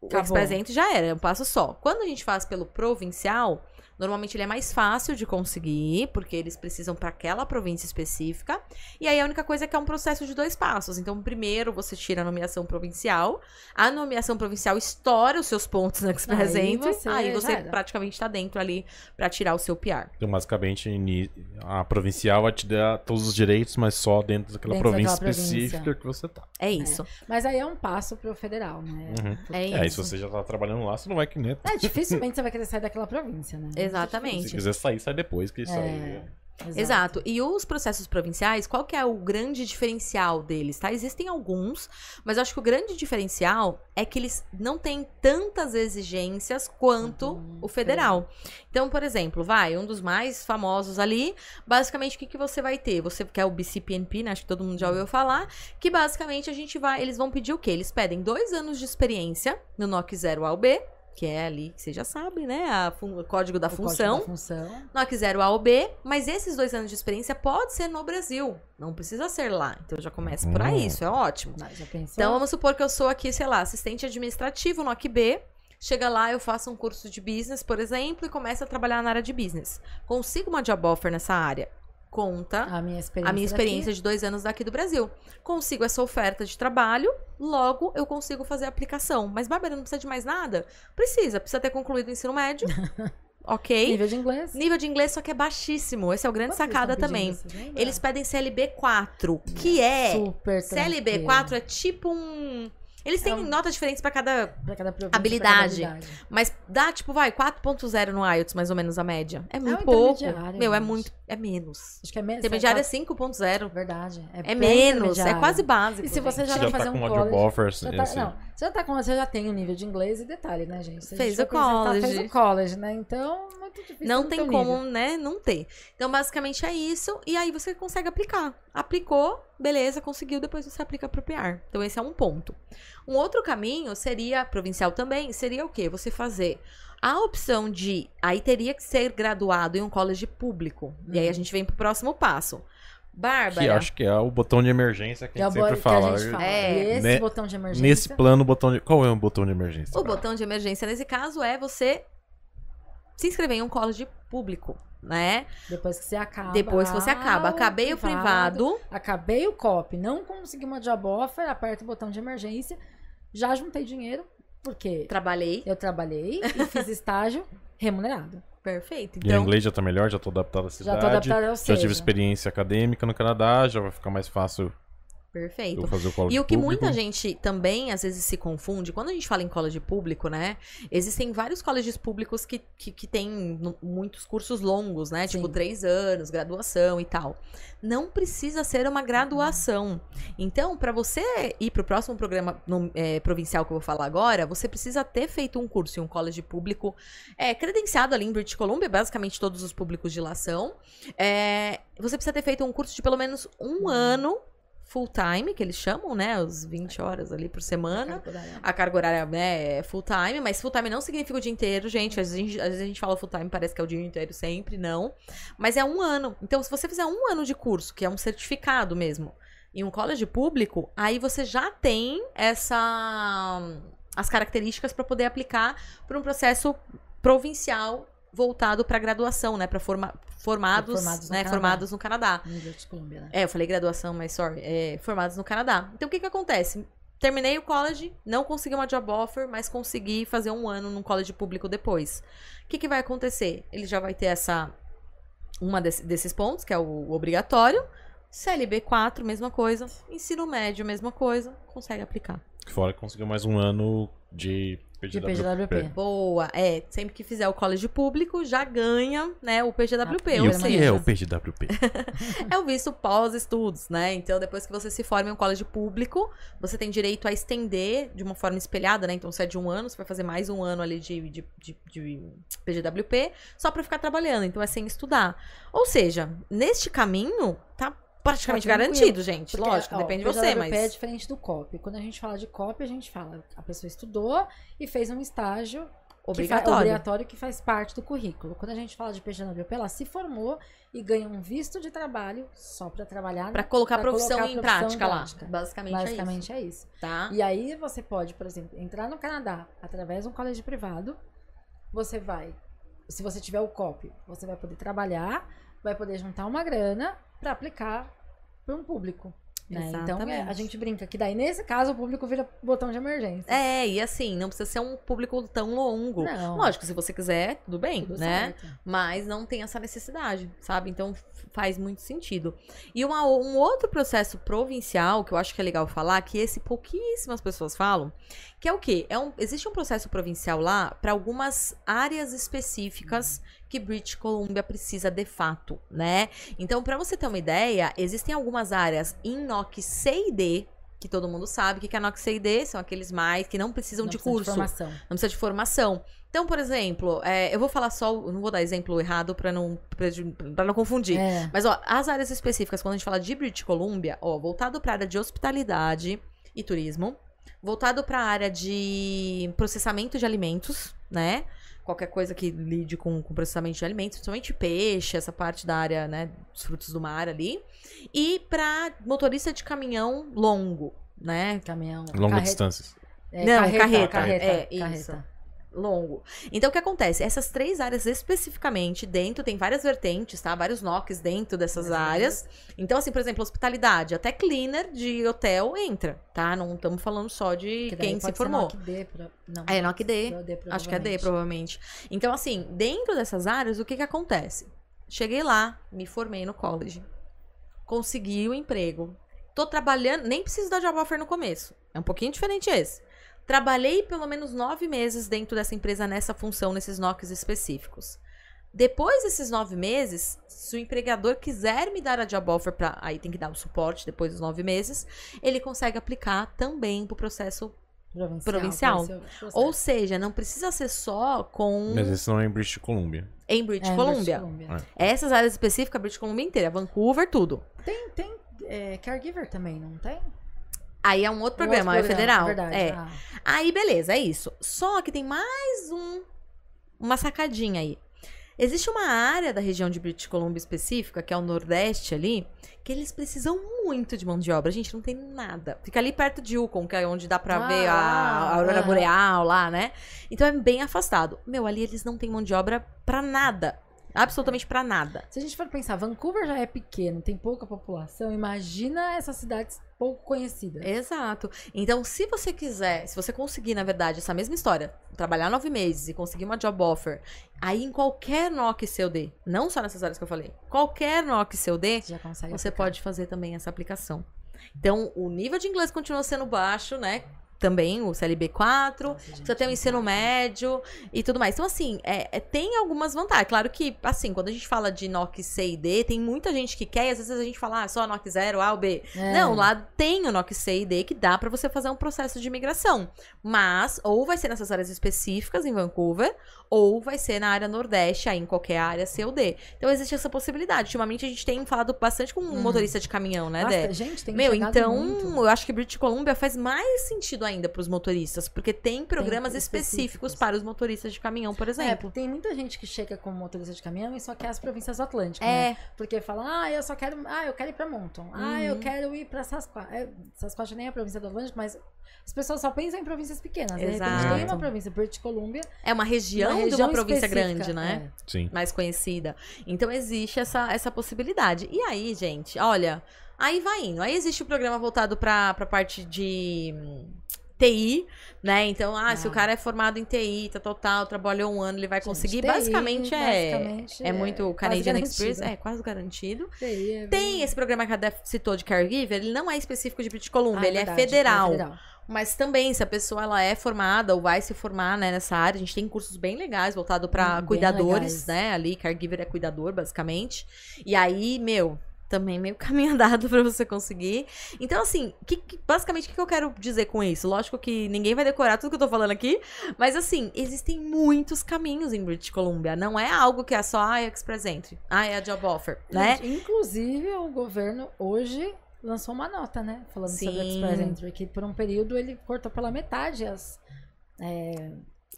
o Acabou. Express Entry já era, é um passo só. Quando a gente faz pelo provincial, normalmente ele é mais fácil de conseguir, porque eles precisam para aquela província específica. E aí, a única coisa é que é um processo de dois passos. Então, primeiro você tira a nomeação provincial, a nomeação provincial estoura os seus pontos no Express Aí Entry, você aí você era. praticamente tá dentro ali para tirar o seu PR. Então, basicamente, a provincial vai te dar todos os direitos, mas só dentro daquela Dentro província daquela província. específica que você tá. É isso. Mas aí é um passo pro federal, né? Uhum. É É, e se isso. você já tá trabalhando lá, você não vai que nem. É, dificilmente você vai querer sair daquela província, né? Exatamente. Se quiser sair, sai depois que isso aí. É. Exato. E os processos provinciais, qual que é o grande diferencial deles, tá? Existem alguns, mas eu acho que o grande diferencial é que eles não têm tantas exigências quanto Uhum, o federal. Então, por exemplo, vai, um dos mais famosos ali, basicamente o que, que você vai ter? Você quer o BCPNP, né? Acho que todo mundo já ouviu falar, que basicamente a gente vai, eles vão pedir o quê? Eles pedem dois anos de experiência no NOC 0 ao B, que é ali, que você já sabe, né? A o código da O código função. da função. NOC 0 A ou B, mas esses dois anos de experiência pode ser no Brasil. Não precisa ser lá. Então já começa por aí, Hum. isso é ótimo. Então vamos supor que eu sou aqui, sei lá, assistente administrativo, NOC B. Chega lá, eu faço um curso de business, por exemplo, e começo a trabalhar na área de business. Consigo uma job offer nessa área? Conta a minha experiência. a minha daqui, experiência de dois anos daqui do Brasil. Consigo essa oferta de trabalho, logo eu consigo fazer a aplicação. Mas, Bárbara, não precisa de mais nada? Precisa, precisa ter concluído o ensino médio. ok. Nível de inglês. Nível de inglês, só que é baixíssimo. Esse é o grande Quanto sacada também. Eles pedem CLB 4, que é. Super CLB tranquilo. 4 é tipo um. Eles têm É um- notas diferentes pra cada. Pra cada habilidade. pra cada habilidade. Mas dá, tipo, vai, 4.0 no IELTS, mais ou menos a média. É muito um pouco. Meu, é muito. É menos. Acho que é menos. Intermediário é é 5.0. Verdade. É, É menos. É quase básico. E se você já Você vai já fazer tá um college, job offer. Já tá, esse- não, você já tá com, você já tem um nível de inglês e detalhe, né, gente? A Fez o college. Fez o college, né? Então, muito difícil. Não tem como, nível. né, não ter. Então, basicamente é isso. E aí você consegue aplicar. Aplicou, beleza, conseguiu, depois você aplica pro PR. Então, esse é um ponto. Um outro caminho seria, provincial também, seria o quê? Você fazer a opção de. Aí teria que ser graduado em um college público. E aí a gente vem pro próximo passo. Bárbara. Que acho que é o botão de emergência que Que é a gente sempre que a fala. gente fala. É. Esse Né- botão de emergência. Nesse plano, o botão de. Qual é o botão de emergência? O botão de emergência nesse caso é você se inscrever em um college público, né? Depois que você acaba. Depois que você acaba. Acabei o privado. Acabei o COP. Não consegui uma job offer. Aperta o botão de emergência. Já juntei dinheiro. Porque Trabalhei. eu trabalhei e fiz estágio remunerado. Perfeito. E o Então, inglês já tá melhor, já tô adaptado à Já cidade. tô adaptada ao Já tive experiência acadêmica no Canadá, já vai ficar mais fácil perfeito. o E o que público. muita gente também, às vezes, se confunde, quando a gente fala em college público, né? Existem vários colleges públicos que, que, que têm muitos cursos longos, né? Tipo, Sim. três anos, graduação e tal. Não precisa ser uma graduação. Então, para você ir pro próximo programa no- é, provincial que eu vou falar agora, você precisa ter feito um curso em um college público é, credenciado ali em British Columbia, basicamente todos os públicos de lá são. É, você precisa ter feito um curso de pelo menos um ano full time, que eles chamam, né? Os 20 horas ali por semana. A carga horária né, é full time, mas full time não significa o dia inteiro, gente. Às vezes, a gente- às vezes a gente fala full time, parece que é o dia inteiro sempre, não. Mas é um ano. Então, se você fizer um ano de curso, que é um certificado mesmo, em um college público, aí você já tem essa as características para poder aplicar para um processo provincial voltado para graduação, né, para forma, formados, Formados no né, Canadá. formados no Canadá. Né? É, eu falei graduação, mas sorry, é, formados no Canadá. Então o que que acontece? Terminei o college, não consegui uma job offer, mas consegui fazer um ano num college público depois. O que, que vai acontecer? Ele já vai ter essa uma desse- desses pontos, que é o obrigatório. CLB 4, mesma coisa. Ensino médio, mesma coisa. Consegue aplicar. Fora que conseguiu mais um ano de De PGWP. PGWP. Boa. É, sempre que fizer o college público, já ganha, né, o PGWP. Ah, E ou o que seja, é o PGWP? É o visto pós-estudos, né? Então, depois que você se forma em um colégio público, você tem direito a estender de uma forma espelhada, né? Então, se é de um ano, você vai fazer mais um ano ali de, de, de, de PGWP, só pra ficar trabalhando. Então, é sem estudar. Ou seja, neste caminho, tá praticamente Tá garantido, gente. Porque, Lógico, ó, depende de o você, PGWP é mas... diferente do COP. Quando a gente fala de COP, a gente fala a pessoa estudou e fez um estágio que fa- Obrigatório. obrigatório que faz parte do currículo. Quando a gente fala de PGWP, ela se formou e ganha um visto de trabalho só para trabalhar Pra na- colocar a pra profissão colocar a em profissão prática lá. prática. Basicamente, Basicamente é é isso. isso, tá? E aí você pode, por exemplo, entrar no Canadá através de um colégio privado. Você vai, se você tiver o COP, você vai poder trabalhar, vai poder juntar uma grana para aplicar para um público. Né? Então é, a gente brinca que daí, nesse caso, o público vira botão de emergência. É, e assim, não precisa ser um público tão longo. Não. Lógico, se você quiser, tudo bem, Tudo né? certo. mas não tem essa necessidade, sabe? Então faz muito sentido. E uma- um outro processo provincial que eu acho que é legal falar, que esse pouquíssimas pessoas falam, que é o quê? É um, existe um processo provincial lá para algumas áreas específicas que British Columbia precisa de fato, né? Então, para você ter uma ideia, existem algumas áreas em NOC C e D, que todo mundo sabe, que que é NOC C e D? São aqueles mais que não precisam Não de precisa curso formação. não precisa de formação. Então, por exemplo, é, eu vou falar só, não vou dar exemplo errado pra não, para não confundir. É. Mas, ó, as áreas específicas, quando a gente fala de British Columbia, ó, voltado pra área de hospitalidade e turismo, voltado pra área de processamento de alimentos, né? Qualquer coisa que lide com, com processamento de alimentos, principalmente peixe, essa parte da área, né, dos frutos do mar ali. E pra motorista de caminhão longo, né? Caminhão. Longa carreta- distâncias. É, Não, carreta, carreta, carreta, é, carreta. Longo. Então, o que acontece? Essas três áreas especificamente, dentro, tem várias vertentes, tá? Vários NOCs dentro dessas Várias áreas. Então, assim, por exemplo, hospitalidade, até cleaner de hotel entra, tá? Não estamos falando só de Que quem se ser formou. NOC D, não, É, NOC D. D, Acho que é D, provavelmente. provavelmente. Então, assim, dentro dessas áreas, o que que acontece? Cheguei lá, me formei no college. Consegui o emprego. Tô trabalhando, nem preciso dar job offer no começo. É um pouquinho diferente esse. Trabalhei pelo menos nove meses dentro dessa empresa nessa função, nesses NOCs específicos. Depois desses nove meses, se o empregador quiser me dar a job offer, pra, aí tem que dar o suporte depois dos nove meses, ele consegue aplicar também pro processo Provincial. Provincial. o processo. ou seja, não precisa ser só com Mas esse não é em British Columbia. em British É, em Columbia. Columbia. É. Essas áreas específicas, British Columbia inteira, Vancouver, tudo. Tem, tem é, caregiver também, não tem? Aí é um outro Um programa, outro é federal. Verdade. é. Ah, Aí, beleza, é isso. Só que tem mais um uma sacadinha aí. Existe uma área da região de British Columbia específica, que é o Nordeste ali, que eles precisam muito de mão de obra. Gente, não tem nada. Fica ali perto de Yukon, que é onde dá pra Ah, ver a, a aurora aham. boreal lá, né? Então é bem afastado. Meu, ali eles não têm mão de obra pra nada. Absolutamente pra nada. Se a gente for pensar, Vancouver já é pequeno, tem pouca população, imagina essas cidades pouco conhecidas. Exato. Então, se você quiser, se você conseguir, na verdade, essa mesma história, trabalhar nove meses e conseguir uma job offer, aí em qualquer NOC CUD, não só nessas áreas que eu falei, qualquer NOC Você já consegue você aplicar. pode fazer também essa aplicação. Então, o nível de inglês continua sendo baixo, né? Também o CLB4, Nossa, gente, você tem o não ensino médio e tudo mais. Então, assim, é, é- tem algumas vantagens. Claro que, assim, quando a gente fala de NOC C e D, tem muita gente que quer, e às vezes a gente fala, ah, só NOC 0, A ou B. É. Não, lá tem o NOC C e D que dá pra você fazer um processo de imigração. Mas, ou vai ser nessas áreas específicas em Vancouver, ou vai ser na área Nordeste, aí em qualquer área C ou D. Então, existe essa possibilidade. Ultimamente, a gente tem falado bastante com um motorista de caminhão, né, Dé? Basta- Gente, tem Meu, então, muito. eu acho que British Columbia faz mais sentido ainda para os motoristas, porque tem programas específicos. específicos. para os motoristas de caminhão, por É, exemplo. tem muita gente que chega como motorista de caminhão e só quer as províncias atlânticas, É, né? Porque fala, ah, eu só quero, ah, eu quero ir pra Monton. Ah, eu Uhum. quero ir pra Sasquatch. É, Sasquatch nem é a província do Atlântico, mas as pessoas só pensam em províncias pequenas. De repente Exato. tem uma província, British Columbia, é uma região uma de região uma província grande, né? é. Sim. mais conhecida. Então existe essa, essa possibilidade. E aí, gente, olha, aí vai indo. Aí existe o programa voltado pra, pra parte de hum, TI, né? Então, ah, se o Ah. cara é formado em TI, tal, tal, tal, trabalhou um ano, ele vai Gente, conseguir. TI, basicamente, é. basicamente É muito quase Canadian garantido. Experience, é quase garantido. TI é Tem esse programa que a Def citou de Caregiver, ele não é específico de British Columbia, Ah, ele verdade, é federal. federal. Mas também, se a pessoa ela é formada ou vai se formar né, nessa área, a gente tem cursos bem legais voltado para Hum, cuidadores, legais. né? Ali, caregiver é cuidador, basicamente. E aí, meu, também meio caminho andado para você conseguir. Então, assim, que, que- basicamente, o que, que eu quero dizer com isso? Lógico que ninguém vai decorar tudo que eu tô falando aqui, mas assim, existem muitos caminhos em British Columbia. Não é algo que é só, ah, é Express Entry, ah, é a Job Offer, né? Inclusive, o governo hoje lançou uma nota, né? Falando sobre o Sim. Express Entry, que por um período ele cortou pela metade as. é,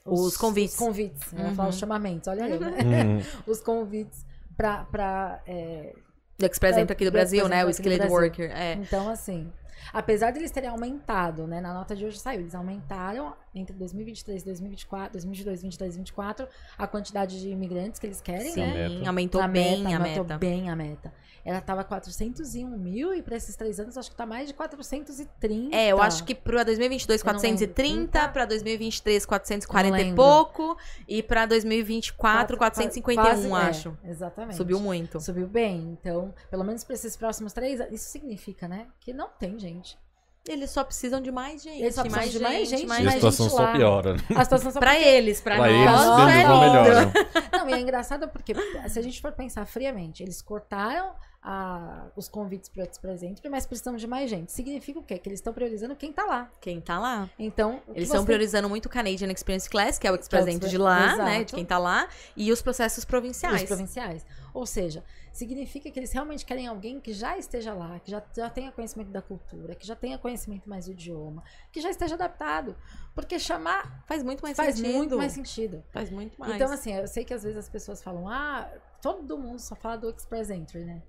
Os convites. Os convites. Eu ia Uhum. falar os chamamentos, olha eu, né? Hum, Os convites pra. pra é, Do Express Entry aqui do Brasil, né? O Skilled Worker. É. Então, assim, apesar de eles terem aumentado, né? Na nota de hoje saiu, eles aumentaram entre 2023 e 2024, 2022, 2023 e 2024 a quantidade de imigrantes que eles querem, Sim, né? aumentou a bem meta, a aumentou meta. bem a meta. Ela tava 401 mil e para esses três anos acho que tá mais de 430. É, eu acho que pra 2022, Eu não lembro. 430, 30. pra 2023, 440 e pouco, e pra 2024, 451, quase- é, acho. exatamente. Subiu muito. Subiu bem. Então, pelo menos para esses próximos três anos, isso significa, né? Que não tem gente. Eles só precisam de mais gente. Eles só precisam mais de mais gente, e a mais situação gente só lá. piora. né? A situação só Pra porque- eles, pra, Pra nós. eles, Nossa, eles é não lindo. melhoram. Não, e é engraçado porque, se a gente for pensar friamente, eles cortaram a- os convites para o Express Entry, mas precisam de mais gente. Significa o quê? Que eles estão priorizando quem tá lá. Quem tá lá. Então, Eles você estão priorizando muito o Canadian Experience Class, que é o Express Que é de lá, Exato. né? De quem tá lá. E os processos Os provinciais. provinciais. Ou seja, significa que eles realmente querem alguém que já esteja lá, que já, já tenha conhecimento da cultura, que já tenha conhecimento mais do idioma, que já esteja adaptado. Porque chamar Faz muito mais faz sentido. muito mais sentido. Faz muito mais. Então, assim, eu sei que às vezes as pessoas falam, ah, todo mundo só fala do Express Entry, né?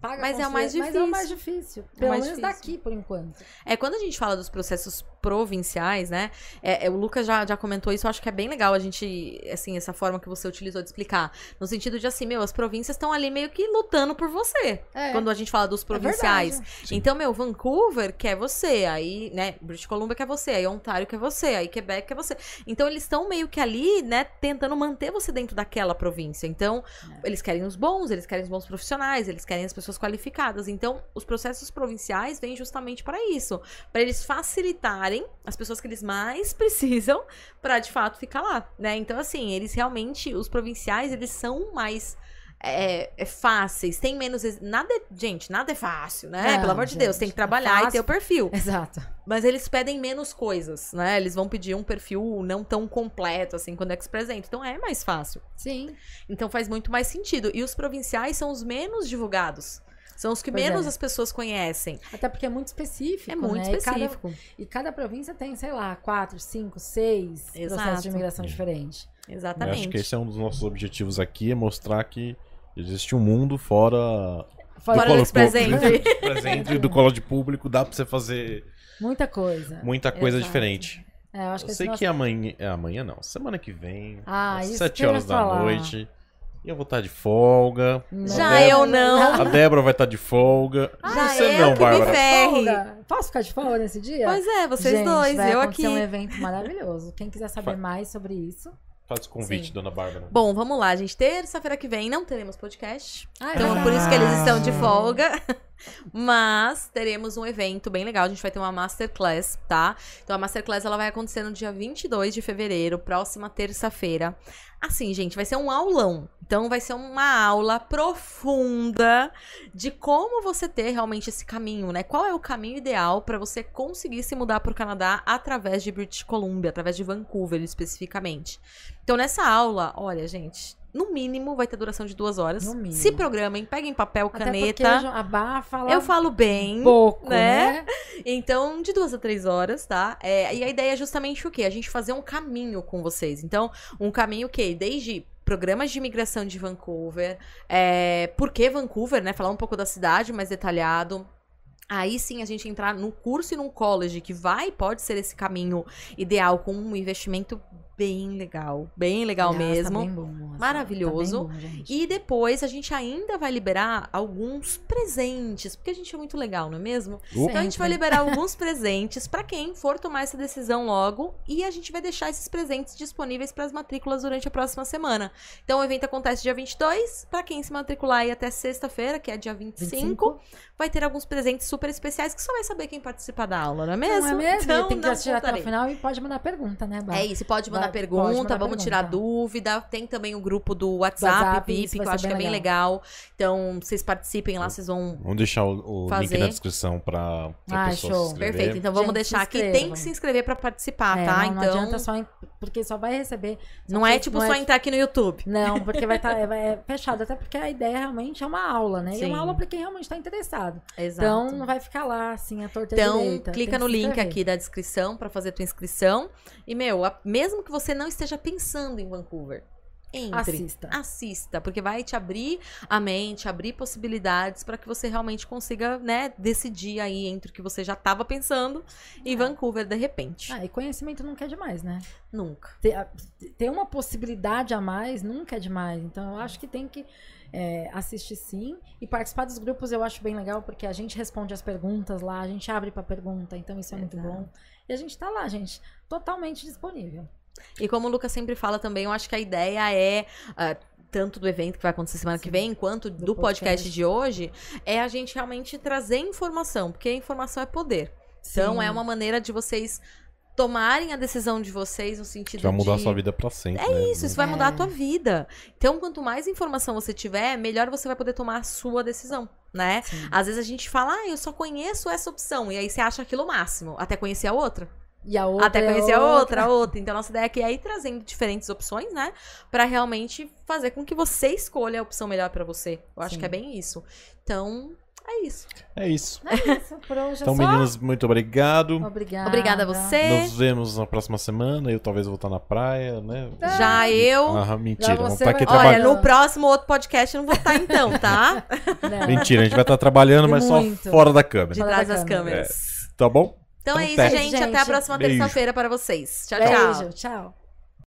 Paga Mas é o mais Mas é o mais difícil. Pelo mais menos difícil. daqui, por enquanto. É, quando a gente fala dos processos provinciais, né? é, é, o Lucas já, já comentou isso, eu acho que é bem legal a gente, assim, essa forma que você utilizou de explicar. No sentido de assim, meu, as províncias estão ali meio que lutando por você. É. Quando a gente fala dos provinciais. verdade. Sim. então, meu, Vancouver quer você, aí, né, British Columbia quer você, aí Ontário quer você, aí Quebec quer você. Então, eles estão meio que ali, né, tentando manter você dentro daquela província. Então, É. eles querem os bons, eles querem os bons profissionais, eles querem as pessoas qualificadas. Então, os processos provinciais vêm justamente para isso, para eles facilitarem as pessoas que eles mais precisam para de fato ficar lá, né? Então, assim, eles realmente, os provinciais, eles são mais é, é fáceis, tem menos. Nada é, gente, nada é fácil, né? Não, Pelo amor de Deus, gente, tem que é trabalhar e ter o perfil. Exato. Mas eles pedem menos coisas, né? Eles vão pedir um perfil não tão completo, assim, quando é que se apresenta. Então é mais fácil. Sim. Então faz muito mais sentido. E os provinciais são os menos divulgados. São os que Pois menos é. as pessoas conhecem. Até porque é muito específico. É muito né? E cada- específico. E cada, província tem, sei lá, quatro, cinco, seis Exato. processos de imigração diferentes. Eu Exatamente. acho que esse é um dos nossos objetivos aqui, é mostrar que existe um mundo fora Fora do colo Express público, Entry. do Express Entry, do colo de público, dá pra você fazer Muita coisa. muita coisa Exato. diferente. É, eu acho Eu que sei nosso- que amanhã, é, amanhã não, semana que vem, Ah, às isso 7 que eu ia horas da falar. noite, eu vou estar de folga. Já A Débora- eu não. A Débora vai estar de folga. Já Você eu não, que me Bárbara. ferre. Folga. Posso ficar de folga nesse dia? Pois é, vocês Gente, dois, vai eu aqui. um evento maravilhoso. Quem quiser saber Fa- mais sobre isso. Faz o convite, Sim. dona Bárbara. Bom, vamos lá, gente. Terça-feira que vem não teremos podcast. Ah, é Então, verdade. por isso que eles estão de folga. Mas teremos um evento bem legal. A gente vai ter uma Masterclass, tá? Então, a Masterclass ela vai acontecer no dia 22 de fevereiro, próxima terça-feira. Assim, gente, vai ser um aulão. Então, vai ser uma aula profunda de como você ter realmente esse caminho, né? Qual é o caminho ideal para você conseguir se mudar para o Canadá através de British Columbia, através de Vancouver especificamente. Então, nessa aula, olha, gente, no mínimo vai ter duração de duas horas. No mínimo. Se programem, peguem papel, Até porque caneta. a Bá fala Eu falo bem. pouco, né? né? Então, de duas a três horas, tá? É, e a ideia é justamente o quê? A gente fazer um caminho com vocês. Então, um caminho que desde programas de imigração de Vancouver, é, por que Vancouver, né? Falar um pouco da cidade mais detalhado. Aí sim a gente entrar no curso e num college que vai, pode ser esse caminho ideal com um investimento bem legal, bem legal Aliás, mesmo. Tá bem bom. Maravilhoso. Tá bem bom, gente. E depois a gente ainda vai liberar alguns presentes, porque a gente é muito legal, não é mesmo? Opa. Então a gente vai Sempre. liberar alguns presentes pra quem for tomar essa decisão logo e a gente vai deixar esses presentes disponíveis para as matrículas durante a próxima semana. Então o evento acontece dia 22, Pra quem se matricular aí até sexta-feira, que é dia 25, 25. vai ter alguns presentes super especiais que só vai saber quem participar da aula, não é mesmo? Não é mesmo? Então, tem que assistir até o final e pode mandar pergunta, né, Bá? É isso, pode mandar Pergunta, mandar vamos pergunta. tirar dúvida. Tem também o grupo do WhatsApp, WhatsApp, VIP, que eu acho que é bem bem legal. Então, vocês participem lá, vocês vão. Vamos deixar o, o link na descrição pra, pra Ah, pessoa show. se inscrever. Perfeito, então vamos Gente, deixar aqui. Tem que se inscrever pra participar, É, tá? não, então. não adianta só... em- Porque só vai receber... só Não é tipo não só é- entrar aqui no YouTube. Não, porque vai estar é fechado. Até porque a ideia realmente é uma aula, né? E é Sim. uma aula pra quem realmente tá interessado. Exato. Então, não vai ficar lá, assim, a torta Então, direita. clica no link aqui da descrição pra fazer tua inscrição. E, meu, a- mesmo que você não esteja pensando em Vancouver, entre. Assista. Assista, porque vai te abrir a mente, abrir possibilidades pra que você realmente consiga, né, decidir aí entre o que você já tava pensando e Vancouver de repente. Ah, e conhecimento nunca é demais, né? Nunca. Ter, ter uma possibilidade a mais nunca é demais. Então, eu acho que tem que é, assistir sim. E participar dos grupos eu acho bem legal, porque a gente responde as perguntas lá, a gente abre pra pergunta, então isso é muito Exato. bom. E a gente tá lá, gente, totalmente disponível. E como o Lucas sempre fala também, eu acho que a ideia é. ah, tanto do evento que vai acontecer semana que Sim. vem, quanto do, Do podcast. podcast. de hoje, é a gente realmente trazer informação, porque a informação é poder. Então, Sim. é uma maneira de vocês tomarem a decisão de vocês no Que sentido vai mudar a de... sua vida pra sempre. É né? isso, isso vai mudar a É. tua vida. Então, quanto mais informação você tiver, melhor você vai poder tomar a sua decisão, né? Sim. Às vezes a gente fala, ah, eu só conheço essa opção, e aí você acha aquilo o máximo, até conhecer a outra. E a outra Até é conhecer a outra, a outra. Então, nossa ideia aqui é ir trazendo diferentes opções, né? Pra realmente fazer com que você escolha a opção melhor pra você. Eu acho Sim. que é bem isso. Então, é isso. É isso. É isso, por hoje Então, é só. meninas, muito obrigado. Obrigada. Obrigada a você. Nos vemos na próxima semana. Eu talvez vou estar na praia, né? Já eu. Ah, mentira, Já vamos estar aqui vai- Olha, trabalhando. no próximo outro podcast eu não vou estar então, tá? Não. Mentira, a gente vai estar trabalhando, E mas só muito. fora da câmera. De trás da das câmera. câmeras. Tá bom? Então, é Então, isso, tá. gente. Até a próxima beijo. terça-feira para vocês. Tchau, tchau. Beijo, tchau.